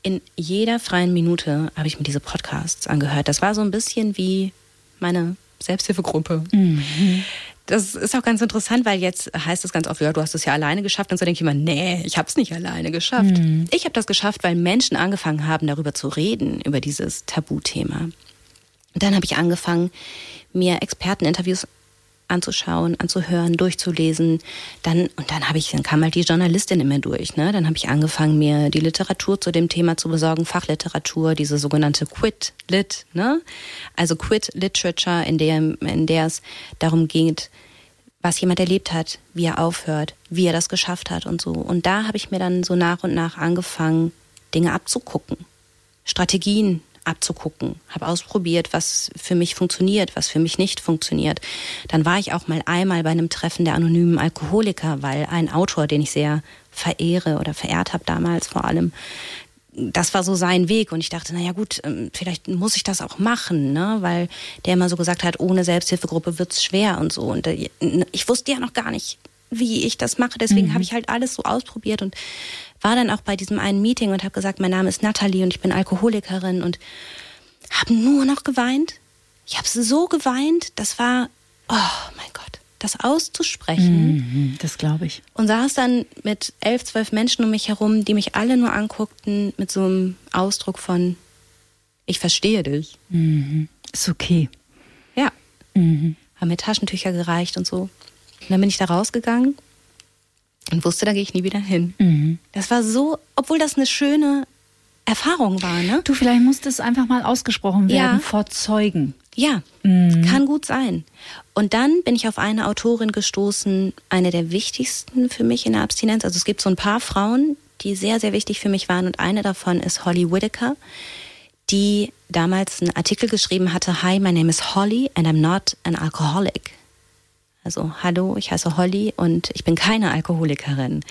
in jeder freien Minute habe ich mir diese Podcasts angehört. Das war so ein bisschen wie meine Selbsthilfegruppe. Mhm. Das ist auch ganz interessant, weil jetzt heißt es ganz oft, ja, du hast es ja alleine geschafft. Und so denke ich immer, nee, ich habe es nicht alleine geschafft. Mhm. Ich habe das geschafft, weil Menschen angefangen haben, darüber zu reden, über dieses Tabuthema. Und dann habe ich angefangen, mir Experteninterviews anzuschauen, anzuhören, durchzulesen. Dann, und dann habe ich, dann kam halt die Journalistin in mir durch. Ne? Dann habe ich angefangen, mir die Literatur zu dem Thema zu besorgen, Fachliteratur, diese sogenannte Quit-Lit, ne? Also Quit-Literature, in der, in der es darum geht, was jemand erlebt hat, wie er aufhört, wie er das geschafft hat und so. Und da habe ich mir dann so nach und nach angefangen, Dinge abzugucken, Strategien abzugucken, habe ausprobiert, was für mich funktioniert, was für mich nicht funktioniert. Dann war ich auch mal einmal bei einem Treffen der anonymen Alkoholiker, weil ein Autor, den ich sehr verehre oder verehrt habe damals vor allem, das war so sein Weg und ich dachte, naja gut, ähm, vielleicht muss ich das auch machen, ne? weil der immer so gesagt hat, ohne Selbsthilfegruppe wird's schwer und so. Und äh, ich wusste ja noch gar nicht, wie ich das mache. Deswegen mhm. habe ich halt alles so ausprobiert und war dann auch bei diesem einen Meeting und habe gesagt, mein Name ist Natalie und ich bin Alkoholikerin und habe nur noch geweint. Ich habe so geweint, das war, oh mein Gott, das auszusprechen. Mhm, das glaube ich. Und saß dann mit elf, zwölf Menschen um mich herum, die mich alle nur anguckten mit so einem Ausdruck von, ich verstehe dich. Mhm. Ist okay. Ja. Mhm. Haben mir Taschentücher gereicht und so. Und dann bin ich da rausgegangen und wusste, da gehe ich nie wieder hin. Mhm. Das war so, obwohl das eine schöne Erfahrung war, ne? Du, vielleicht musste es einfach mal ausgesprochen werden ja. vor Zeugen. Ja, mhm. kann gut sein. Und dann bin ich auf eine Autorin gestoßen, eine der wichtigsten für mich in der Abstinenz. Also es gibt so ein paar Frauen, die sehr, sehr wichtig für mich waren. Und eine davon ist Holly Whitaker, die damals einen Artikel geschrieben hatte, Hi, my name is Holly and I'm not an alcoholic. Also, hallo, ich heiße Holly und ich bin keine Alkoholikerin.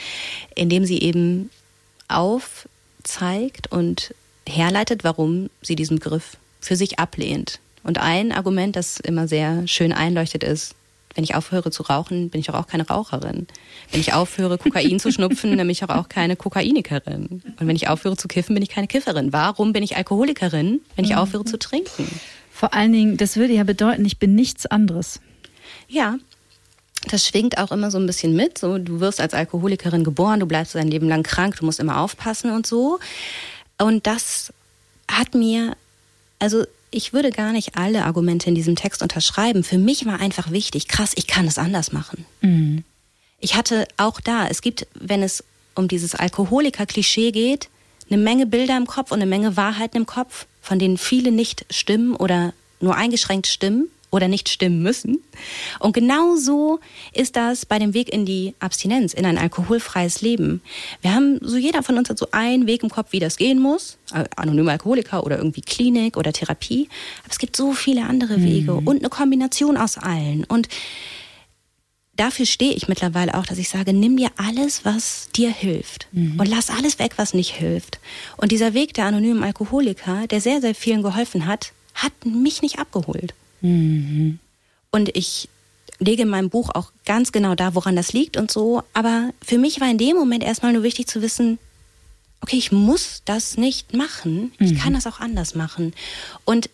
Indem sie eben aufzeigt und herleitet, warum sie diesen Begriff für sich ablehnt. Und ein Argument, das immer sehr schön einleuchtet, ist, wenn ich aufhöre zu rauchen, bin ich auch keine Raucherin. Wenn ich aufhöre, Kokain zu schnupfen, bin ich auch keine Kokainikerin. Und wenn ich aufhöre zu kiffen, bin ich keine Kifferin. Warum bin ich Alkoholikerin, wenn ich aufhöre zu trinken? Vor allen Dingen, das würde ja bedeuten, ich bin nichts anderes. Ja, das schwingt auch immer so ein bisschen mit. So, du wirst als Alkoholikerin geboren, du bleibst dein Leben lang krank, du musst immer aufpassen und so. Und das hat mir, also ich würde gar nicht alle Argumente in diesem Text unterschreiben. Für mich war einfach wichtig, krass, ich kann es anders machen. Mhm. Ich hatte auch da, es gibt, wenn es um dieses Alkoholiker-Klischee geht, eine Menge Bilder im Kopf und eine Menge Wahrheiten im Kopf, von denen viele nicht stimmen oder nur eingeschränkt stimmen oder nicht stimmen müssen. Und genau so ist das bei dem Weg in die Abstinenz, in ein alkoholfreies Leben. Wir haben, so jeder von uns hat so einen Weg im Kopf, wie das gehen muss. Äh, anonyme Alkoholiker oder irgendwie Klinik oder Therapie. Aber es gibt so viele andere Wege mhm. und eine Kombination aus allen. Und dafür stehe ich mittlerweile auch, dass ich sage, nimm dir alles, was dir hilft mhm. und lass alles weg, was nicht hilft. Und dieser Weg der anonymen Alkoholiker, der sehr, sehr vielen geholfen hat, hat mich nicht abgeholt. Mhm. Und ich lege in meinem Buch auch ganz genau da, woran das liegt und so. Aber für mich war in dem Moment erstmal nur wichtig zu wissen, okay, ich muss das nicht machen. Ich mhm. kann das auch anders machen. Und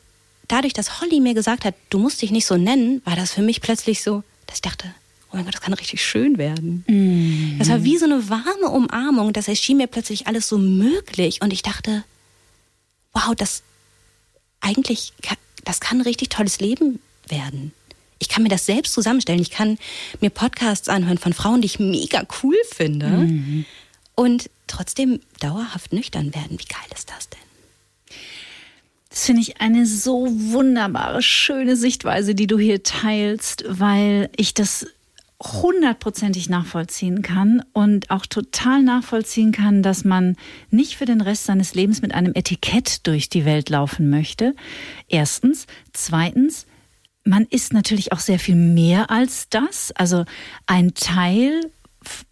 dadurch, dass Holly mir gesagt hat, du musst dich nicht so nennen, war das für mich plötzlich so, dass ich dachte, oh mein Gott, das kann richtig schön werden. Mhm. Das war wie so eine warme Umarmung. Das erschien mir plötzlich alles so möglich. Und ich dachte, wow, das eigentlich das kann ein richtig tolles Leben werden. Ich kann mir das selbst zusammenstellen. Ich kann mir Podcasts anhören von Frauen, die ich mega cool finde. Mhm. Und trotzdem dauerhaft nüchtern werden. Wie geil ist das denn? Das finde ich eine so wunderbare, schöne Sichtweise, die du hier teilst, weil ich das hundertprozentig nachvollziehen kann und auch total nachvollziehen kann, dass man nicht für den Rest seines Lebens mit einem Etikett durch die Welt laufen möchte. Erstens. Zweitens, man ist natürlich auch sehr viel mehr als das. Also ein Teil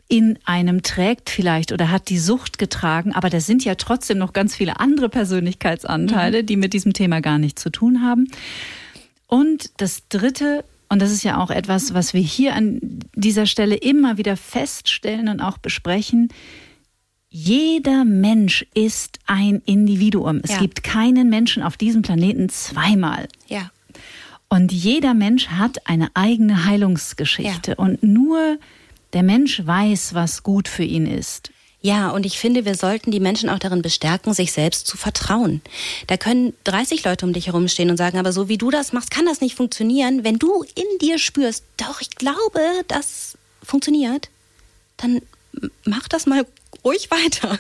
in einem trägt vielleicht oder hat die Sucht getragen, aber da sind ja trotzdem noch ganz viele andere Persönlichkeitsanteile, mhm. die mit diesem Thema gar nichts zu tun haben. Und das Dritte, und das ist ja auch etwas, was wir hier an dieser Stelle immer wieder feststellen und auch besprechen. Jeder Mensch ist ein Individuum. Es ja. gibt keinen Menschen auf diesem Planeten zweimal. Ja. Und jeder Mensch hat eine eigene Heilungsgeschichte. Ja. Und nur der Mensch weiß, was gut für ihn ist. Ja, und ich finde, wir sollten die Menschen auch darin bestärken, sich selbst zu vertrauen. Da können 30 Leute um dich herumstehen und sagen, aber so wie du das machst, kann das nicht funktionieren. Wenn du in dir spürst, doch, ich glaube, das funktioniert, dann mach das mal ruhig weiter.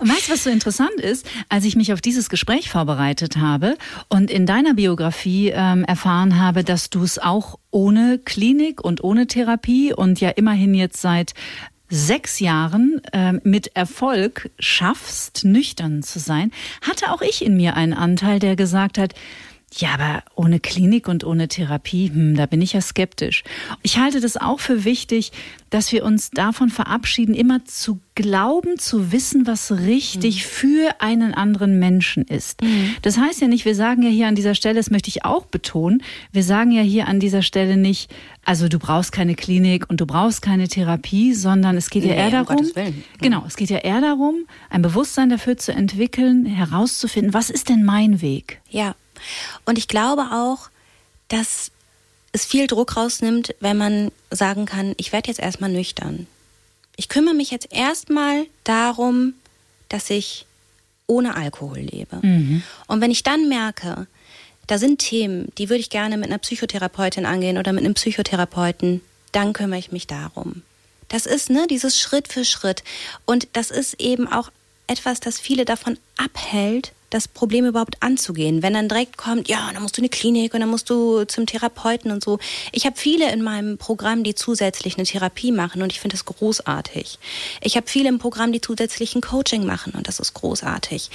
Weißt du, was so interessant ist? Als ich mich auf dieses Gespräch vorbereitet habe und in deiner Biografie ähm, erfahren habe, dass du es auch ohne Klinik und ohne Therapie und ja immerhin jetzt seit sechs Jahren äh, mit Erfolg schaffst, nüchtern zu sein, hatte auch ich in mir einen Anteil, der gesagt hat, ja, aber ohne Klinik und ohne Therapie, hm, da bin ich ja skeptisch. Ich halte das auch für wichtig, dass wir uns davon verabschieden, immer zu glauben, zu wissen, was richtig mhm. für einen anderen Menschen ist. Mhm. Das heißt ja nicht, wir sagen ja hier an dieser Stelle, das möchte ich auch betonen, wir sagen ja hier an dieser Stelle nicht, also du brauchst keine Klinik und du brauchst keine Therapie, sondern es geht nee, ja eher darum, um genau, es geht ja eher darum, ein Bewusstsein dafür zu entwickeln, herauszufinden, was ist denn mein Weg? Ja. Und ich glaube auch, dass es viel Druck rausnimmt, wenn man sagen kann, ich werde jetzt erstmal nüchtern. Ich kümmere mich jetzt erstmal darum, dass ich ohne Alkohol lebe. Mhm. Und wenn ich dann merke, da sind Themen, die würde ich gerne mit einer Psychotherapeutin angehen oder mit einem Psychotherapeuten, dann kümmere ich mich darum. Das ist ne, dieses Schritt für Schritt. Und das ist eben auch etwas, das viele davon abhält, das Problem überhaupt anzugehen. Wenn dann direkt kommt, ja, dann musst du in die Klinik und dann musst du zum Therapeuten und so. Ich habe viele in meinem Programm, die zusätzlich eine Therapie machen und ich finde das großartig. Ich habe viele im Programm, die zusätzlich ein Coaching machen und das ist großartig.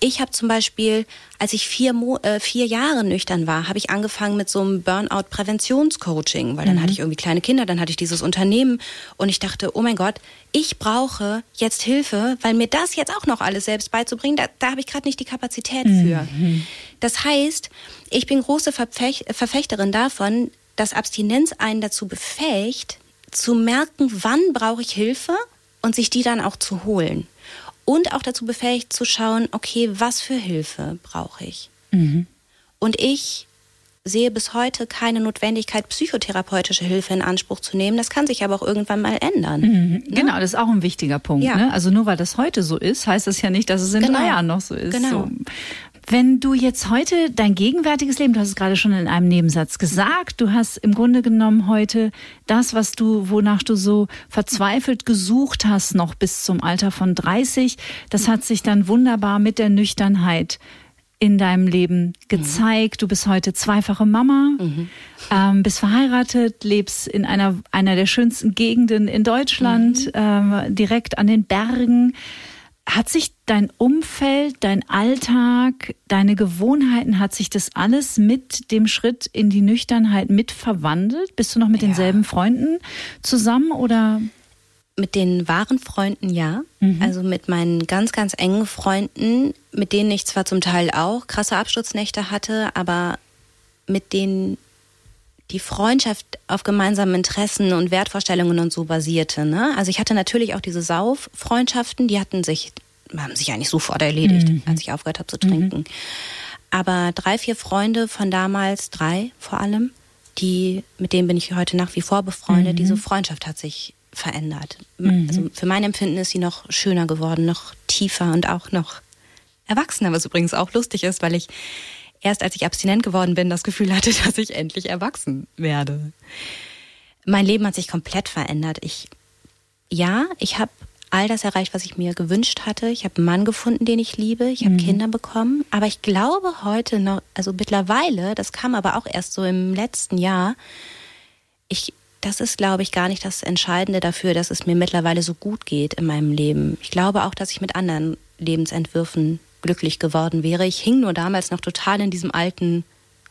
Ich habe zum Beispiel, als ich vier, Mo äh, vier Jahre nüchtern war, habe ich angefangen mit so einem Burnout-Präventionscoaching, weil dann mhm. hatte ich irgendwie kleine Kinder, dann hatte ich dieses Unternehmen und ich dachte, oh mein Gott, ich brauche jetzt Hilfe, weil mir das jetzt auch noch alles selbst beizubringen, da, da habe ich gerade nicht die Kapazität für. Mhm. Das heißt, ich bin große Verfech Verfechterin davon, dass Abstinenz einen dazu befähigt, zu merken, wann brauche ich Hilfe und sich die dann auch zu holen. Und auch dazu befähigt zu schauen, okay, was für Hilfe brauche ich. Mhm. Und ich sehe bis heute keine Notwendigkeit, psychotherapeutische Hilfe in Anspruch zu nehmen. Das kann sich aber auch irgendwann mal ändern. Mhm. Ne? Genau, das ist auch ein wichtiger Punkt. Ja. Ne? Also nur weil das heute so ist, heißt das ja nicht, dass es in genau. drei Jahren noch so ist. Genau. So. Wenn du jetzt heute dein gegenwärtiges Leben, du hast es gerade schon in einem Nebensatz gesagt, du hast im Grunde genommen heute das, was du, wonach du so verzweifelt gesucht hast, noch bis zum Alter von 30, das hat sich dann wunderbar mit der Nüchternheit in deinem Leben gezeigt. Du bist heute zweifache Mama, mhm. ähm, bist verheiratet, lebst in einer, einer der schönsten Gegenden in Deutschland, mhm. ähm, direkt an den Bergen. Hat sich dein Umfeld, dein Alltag, deine Gewohnheiten, hat sich das alles mit dem Schritt in die Nüchternheit mit verwandelt? Bist du noch mit ja. denselben Freunden zusammen oder? Mit den wahren Freunden ja. Mhm. Also mit meinen ganz, ganz engen Freunden, mit denen ich zwar zum Teil auch krasse Absturznächte hatte, aber mit denen die Freundschaft auf gemeinsamen Interessen und Wertvorstellungen und so basierte. Ne? Also ich hatte natürlich auch diese Sauffreundschaften, die hatten sich, haben sich eigentlich sofort erledigt, mhm. als ich aufgehört habe zu trinken. Mhm. Aber drei, vier Freunde von damals, drei vor allem, die, mit denen bin ich heute nach wie vor befreundet, mhm. diese Freundschaft hat sich verändert. Mhm. Also für mein Empfinden ist sie noch schöner geworden, noch tiefer und auch noch erwachsener, was übrigens auch lustig ist, weil ich erst als ich abstinent geworden bin, das Gefühl hatte, *laughs* dass ich endlich erwachsen werde. Mein Leben hat sich komplett verändert. Ich, ja, ich habe all das erreicht, was ich mir gewünscht hatte. Ich habe einen Mann gefunden, den ich liebe. Ich habe mhm. Kinder bekommen. Aber ich glaube heute noch, also mittlerweile, das kam aber auch erst so im letzten Jahr, ich, das ist, glaube ich, gar nicht das Entscheidende dafür, dass es mir mittlerweile so gut geht in meinem Leben. Ich glaube auch, dass ich mit anderen Lebensentwürfen glücklich geworden wäre. Ich hing nur damals noch total in diesem alten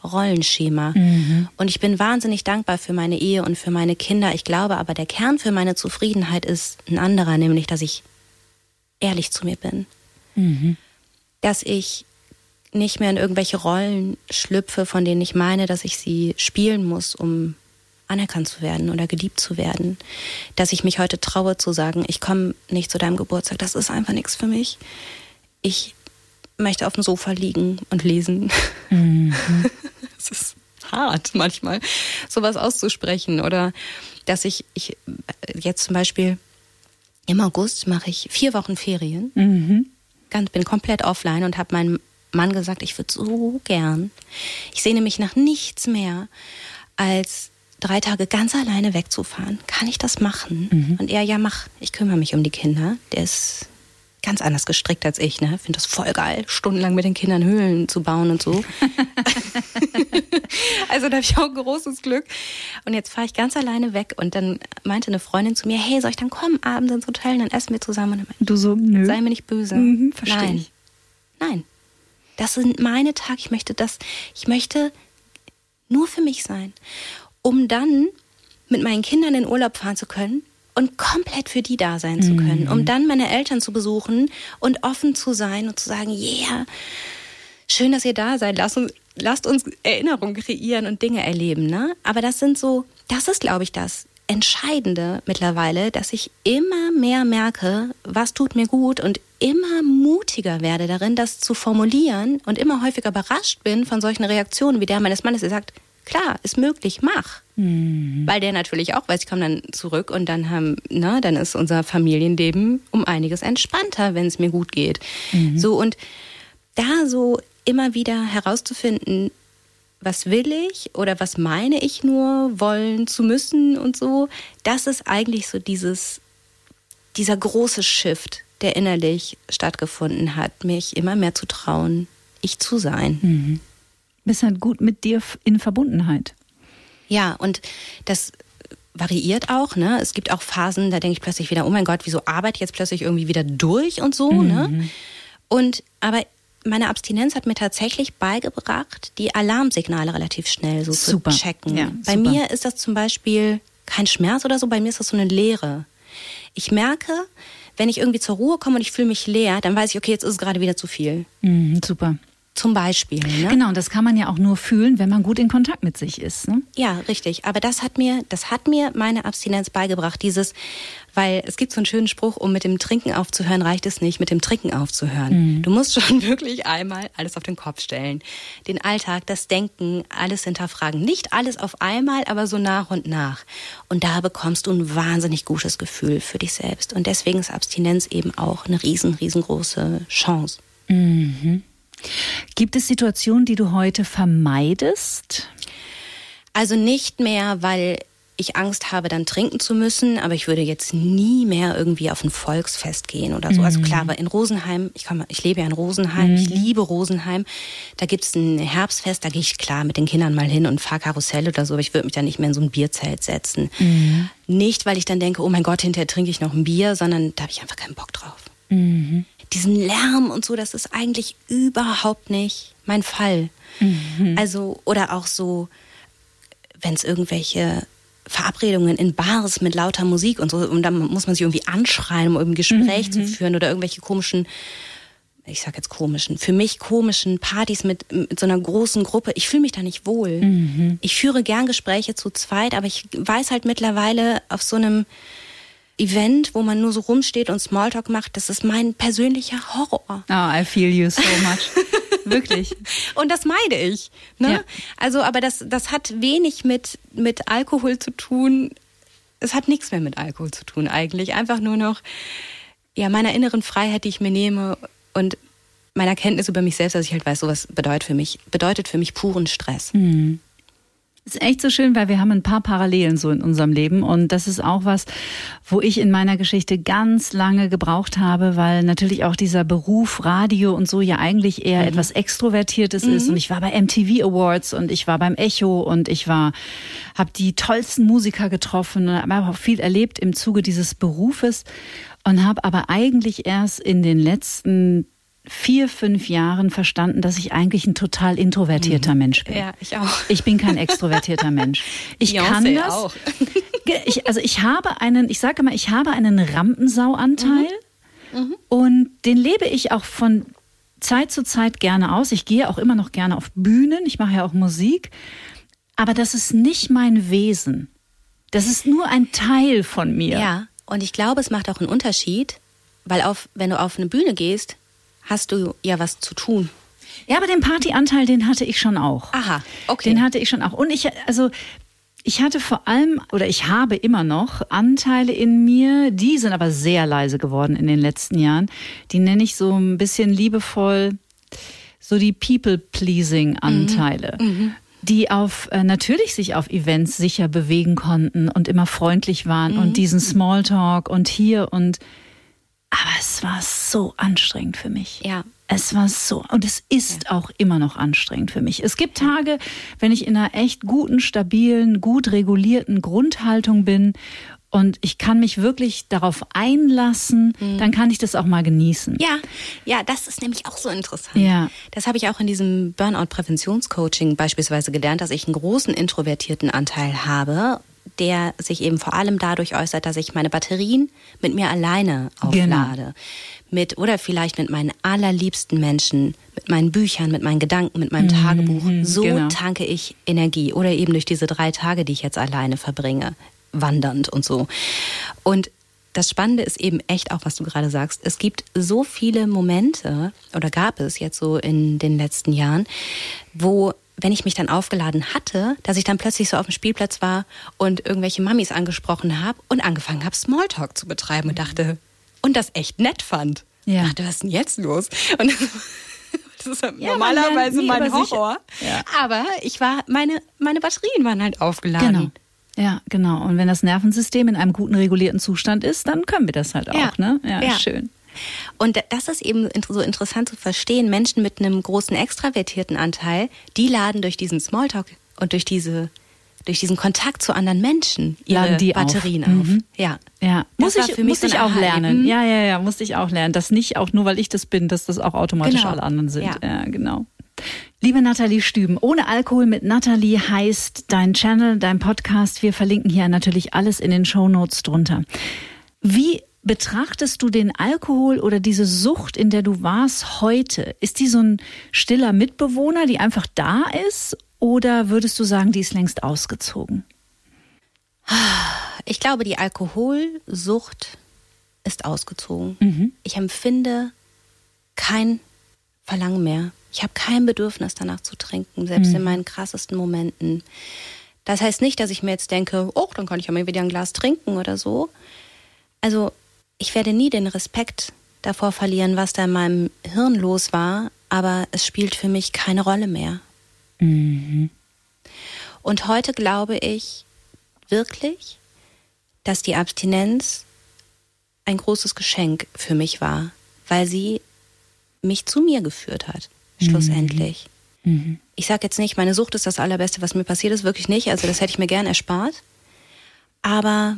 Rollenschema. Mhm. Und ich bin wahnsinnig dankbar für meine Ehe und für meine Kinder. Ich glaube aber, der Kern für meine Zufriedenheit ist ein anderer, nämlich, dass ich ehrlich zu mir bin. Mhm. Dass ich nicht mehr in irgendwelche Rollen schlüpfe, von denen ich meine, dass ich sie spielen muss, um anerkannt zu werden oder geliebt zu werden. Dass ich mich heute traue zu sagen, ich komme nicht zu deinem Geburtstag, das ist einfach nichts für mich. Ich möchte auf dem Sofa liegen und lesen. Mhm. *laughs* Es ist hart manchmal, sowas auszusprechen. Oder dass ich, ich jetzt zum Beispiel Im August mache ich vier Wochen Ferien. Mhm. Ganz, bin komplett offline und habe meinem Mann gesagt, ich würde so gern. Ich sehne mich nach nichts mehr, als drei Tage ganz alleine wegzufahren. Kann ich das machen? Und er, ja, mach. Ich kümmere mich um die Kinder. Der ist ganz anders gestrickt als ich, ne? Finde das voll geil, stundenlang mit den Kindern Höhlen zu bauen und so. *laughs* *laughs* also da habe ich auch großes Glück. Und jetzt fahre ich ganz alleine weg und dann meinte eine Freundin zu mir, hey, soll ich dann kommen abends ins Hotel, dann essen wir zusammen. Und Du so, nö. sei mir nicht böse. Mhm, versteh Nein. ich. Nein. Das sind meine Tage. Ich möchte das, ich möchte nur für mich sein, um dann mit meinen Kindern in Urlaub fahren zu können und komplett für die da sein zu können, um dann meine Eltern zu besuchen und offen zu sein und zu sagen, yeah, schön, dass ihr da seid. Lasst uns, lasst uns Erinnerungen kreieren und Dinge erleben. Ne? Aber das sind so, das ist, glaube ich, das Entscheidende mittlerweile, dass ich immer mehr merke, was tut mir gut und immer mutiger werde darin, das zu formulieren und immer häufiger überrascht bin von solchen Reaktionen wie der meines Mannes, der sagt, klar, ist möglich, mach. Weil der natürlich auch weiß, ich komme dann zurück und dann haben, na, dann ist unser Familienleben um einiges entspannter, wenn es mir gut geht. So und da so immer wieder herauszufinden, was will ich oder was meine ich nur wollen zu müssen und so, das ist eigentlich so dieses, dieser große Shift, der innerlich stattgefunden hat, mich immer mehr zu trauen, ich zu sein. Bist halt gut mit dir in Verbundenheit. Ja, und das variiert auch, ne? Es gibt auch Phasen, da denke ich plötzlich wieder, oh mein Gott, wieso arbeite ich jetzt plötzlich irgendwie wieder durch und so, ne? Und aber meine Abstinenz hat mir tatsächlich beigebracht, die Alarmsignale relativ schnell so Super. zu checken. Ja, bei super. mir ist das zum Beispiel kein Schmerz oder so, bei mir ist das so eine Leere. Ich merke, wenn ich irgendwie zur Ruhe komme und ich fühle mich leer, dann weiß ich, okay, jetzt ist es gerade wieder zu viel. Mhm, super. Zum Beispiel. Ne? Genau, und das kann man ja auch nur fühlen, wenn man gut in Kontakt mit sich ist. Ne? Ja, richtig. Aber das hat mir, das hat mir meine Abstinenz beigebracht. Dieses, weil es gibt so einen schönen Spruch, um mit dem Trinken aufzuhören, reicht es nicht, mit dem Trinken aufzuhören. Du musst schon *laughs* wirklich einmal alles auf den Kopf stellen. Den Alltag, das Denken, alles hinterfragen. Nicht alles auf einmal, aber so nach und nach. Und da bekommst du ein wahnsinnig gutes Gefühl für dich selbst. Und deswegen ist Abstinenz eben auch eine riesen, riesengroße Chance. Gibt es Situationen, die du heute vermeidest? Also nicht mehr, weil ich Angst habe, dann trinken zu müssen, aber ich würde jetzt nie mehr irgendwie auf ein Volksfest gehen oder so. Also klar, aber in Rosenheim, ich, komme, ich lebe ja in Rosenheim, ich liebe Rosenheim. Da gibt's ein Herbstfest, da gehe ich klar mit den Kindern mal hin und fahre Karussell oder so, aber ich würde mich da nicht mehr in so ein Bierzelt setzen. Nicht, weil ich dann denke, oh mein Gott, hinterher trinke ich noch ein Bier, sondern da habe ich einfach keinen Bock drauf. Diesen Lärm und so, das ist eigentlich überhaupt nicht mein Fall. Also, oder auch so, wenn es irgendwelche Verabredungen in Bars mit lauter Musik und so, und dann muss man sich irgendwie anschreien, um ein Gespräch zu führen oder irgendwelche komischen, ich sag jetzt komischen, für mich komischen Partys mit, mit so einer großen Gruppe. Ich fühle mich da nicht wohl. Ich führe gern Gespräche zu zweit, aber ich weiß halt mittlerweile auf so einem Event, wo man nur so rumsteht und Smalltalk macht, das ist mein persönlicher Horror. Oh, I feel you so much. *laughs* Wirklich. Und das meide ich. Ne? Ja. Also, aber das, das hat wenig mit, mit Alkohol zu tun. Es hat nichts mehr mit Alkohol zu tun eigentlich. Einfach nur noch ja, meiner inneren Freiheit, die ich mir nehme und meiner Kenntnis über mich selbst, dass ich halt weiß, sowas bedeutet für mich, bedeutet für mich puren Stress. Das ist echt so schön, weil wir haben ein paar Parallelen so in unserem Leben. Und das ist auch was, wo ich in meiner Geschichte ganz lange gebraucht habe, weil natürlich auch dieser Beruf Radio und so ja eigentlich eher etwas Extrovertiertes ist. Und ich war bei MTV Awards und ich war beim Echo und ich war, habe die tollsten Musiker getroffen und habe auch viel erlebt im Zuge dieses Berufes und habe aber eigentlich erst in den letzten vier, fünf Jahren verstanden, dass ich eigentlich ein total introvertierter Mensch bin. Ja, ich auch. Ich bin kein extrovertierter *laughs* Mensch. Ich Beyoncé kann das. auch. *laughs* Ich, also ich habe einen, ich sage immer, ich habe einen Rampensau-Anteil und den lebe ich auch von Zeit zu Zeit gerne aus. Ich gehe auch immer noch gerne auf Bühnen. Ich mache ja auch Musik. Aber das ist nicht mein Wesen. Das ist nur ein Teil von mir. Ja, und ich glaube, es macht auch einen Unterschied, weil auf, wenn du auf eine Bühne gehst, hast du ja was zu tun. Ja, aber den Partyanteil, den hatte ich schon auch. Aha, okay. Den hatte ich schon auch. Und ich, also, ich hatte vor allem oder ich habe immer noch Anteile in mir, die sind aber sehr leise geworden in den letzten Jahren. Die nenne ich so ein bisschen liebevoll so die People-Pleasing-Anteile. Mhm. Mhm. Die auf äh, natürlich sich auf Events sicher bewegen konnten und immer freundlich waren mhm. und diesen Smalltalk und hier und aber es war so anstrengend für mich. Ja. Es war so, und es ist ja. auch immer noch anstrengend für mich. Es gibt Tage, wenn ich in einer echt guten, stabilen, gut regulierten Grundhaltung bin und ich kann mich wirklich darauf einlassen, mhm. dann kann ich das auch mal genießen. Ja, ja, das ist nämlich auch so interessant. Ja. Das habe ich auch in diesem Burnout-Präventionscoaching beispielsweise gelernt, dass ich einen großen introvertierten Anteil habe der sich eben vor allem dadurch äußert, dass ich meine Batterien mit mir alleine auflade. Genau. Mit, oder vielleicht mit meinen allerliebsten Menschen, mit meinen Büchern, mit meinen Gedanken, mit meinem mhm, Tagebuch. Mhm, so genau. tanke ich Energie. Oder eben durch diese drei Tage, die ich jetzt alleine verbringe, wandernd und so. Und das Spannende ist eben echt auch, was du gerade sagst. Es gibt so viele Momente, oder gab es jetzt so in den letzten Jahren, wo wenn ich mich dann aufgeladen hatte, dass ich dann plötzlich so auf dem Spielplatz war und irgendwelche Mamis angesprochen habe und angefangen habe, Smalltalk zu betreiben und dachte, und das echt nett fand. Ja. Ich dachte, was ist denn jetzt los? Und das *laughs* ist ja, normalerweise mein Horror. Ja. Aber ich war, meine, meine Batterien waren halt aufgeladen. Genau. Ja, genau. Und wenn das Nervensystem in einem guten regulierten Zustand ist, dann können wir das halt auch, ja. ne? Ja, ja, schön. Und das ist eben so interessant zu verstehen. Menschen mit einem großen extravertierten Anteil, die laden durch diesen Smalltalk und durch diese durch diesen Kontakt zu anderen Menschen ihre die Batterien auf. auf. Mhm. Ja. Ja. muss ich, muss ich auch lernen. Ja, ja, ja, musste ich auch lernen. Dass nicht auch nur, weil ich das bin, dass das auch automatisch genau. alle anderen sind. Ja, ja genau. Liebe Nathalie Stüben, ohne Alkohol mit Nathalie heißt dein Channel, dein Podcast. Wir verlinken hier natürlich alles in den Show Notes drunter. Wie Betrachtest du den Alkohol oder diese Sucht, in der du warst heute? Ist die so ein stiller Mitbewohner, die einfach da ist? Oder würdest du sagen, die ist längst ausgezogen? Ich glaube, die Alkoholsucht ist ausgezogen. Mhm. Ich empfinde kein Verlangen mehr. Ich habe kein Bedürfnis danach zu trinken, selbst mhm. in meinen krassesten Momenten. Das heißt nicht, dass ich mir jetzt denke, oh, dann kann ich ja mal wieder ein Glas trinken oder so. Also ich werde nie den Respekt davor verlieren, was da in meinem Hirn los war, aber es spielt für mich keine Rolle mehr. Mhm. Und heute glaube ich wirklich, dass die Abstinenz ein großes Geschenk für mich war, weil sie mich zu mir geführt hat, schlussendlich. Mhm. mhm. Ich sage jetzt nicht, meine Sucht ist das Allerbeste, was mir passiert ist, wirklich nicht. Also das hätte ich mir gern erspart. Aber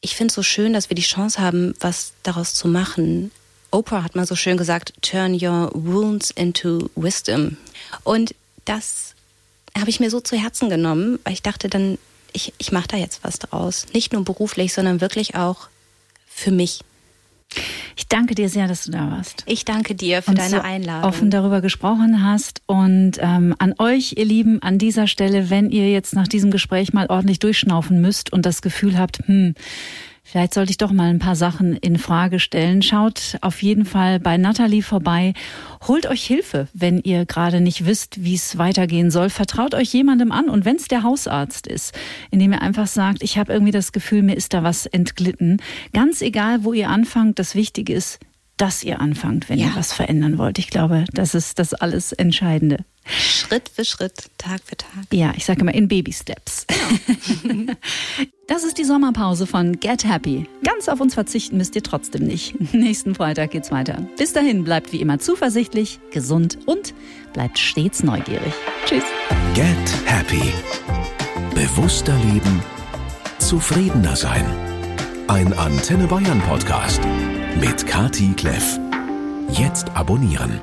ich finde es so schön, dass wir die Chance haben, was daraus zu machen. Oprah hat mal so schön gesagt, turn your wounds into wisdom. Und das habe ich mir so zu Herzen genommen, weil ich dachte dann, ich, ich mache da jetzt was draus. Nicht nur beruflich, sondern wirklich auch für mich. Ich danke dir sehr, dass du da warst. Ich danke dir für und deine so Einladung. Offen darüber gesprochen hast. Und ähm, an euch, ihr Lieben, an dieser Stelle, wenn ihr jetzt nach diesem Gespräch mal ordentlich durchschnaufen müsst und das Gefühl habt, hm, Vielleicht sollte ich doch mal ein paar Sachen in Frage stellen. Schaut auf jeden Fall bei Natalie vorbei. Holt euch Hilfe, wenn ihr gerade nicht wisst, wie es weitergehen soll. Vertraut euch jemandem an und wenn es der Hausarzt ist, indem ihr einfach sagt, ich habe irgendwie das Gefühl, mir ist da was entglitten. Ganz egal, wo ihr anfangt, das Wichtige ist, dass ihr anfangt, wenn ja. ihr was verändern wollt. Ich glaube, das ist das alles Entscheidende. Schritt für Schritt, Tag für Tag. Ja, ich sage immer in Baby Steps. Genau. *laughs* das ist die Sommerpause von Get Happy. Ganz auf uns verzichten müsst ihr trotzdem nicht. *laughs* Nächsten Freitag geht's weiter. Bis dahin bleibt wie immer zuversichtlich, gesund und bleibt stets neugierig. Tschüss. Get Happy. Bewusster leben, zufriedener sein. Ein Antenne Bayern Podcast mit Kati Kleff. Jetzt abonnieren.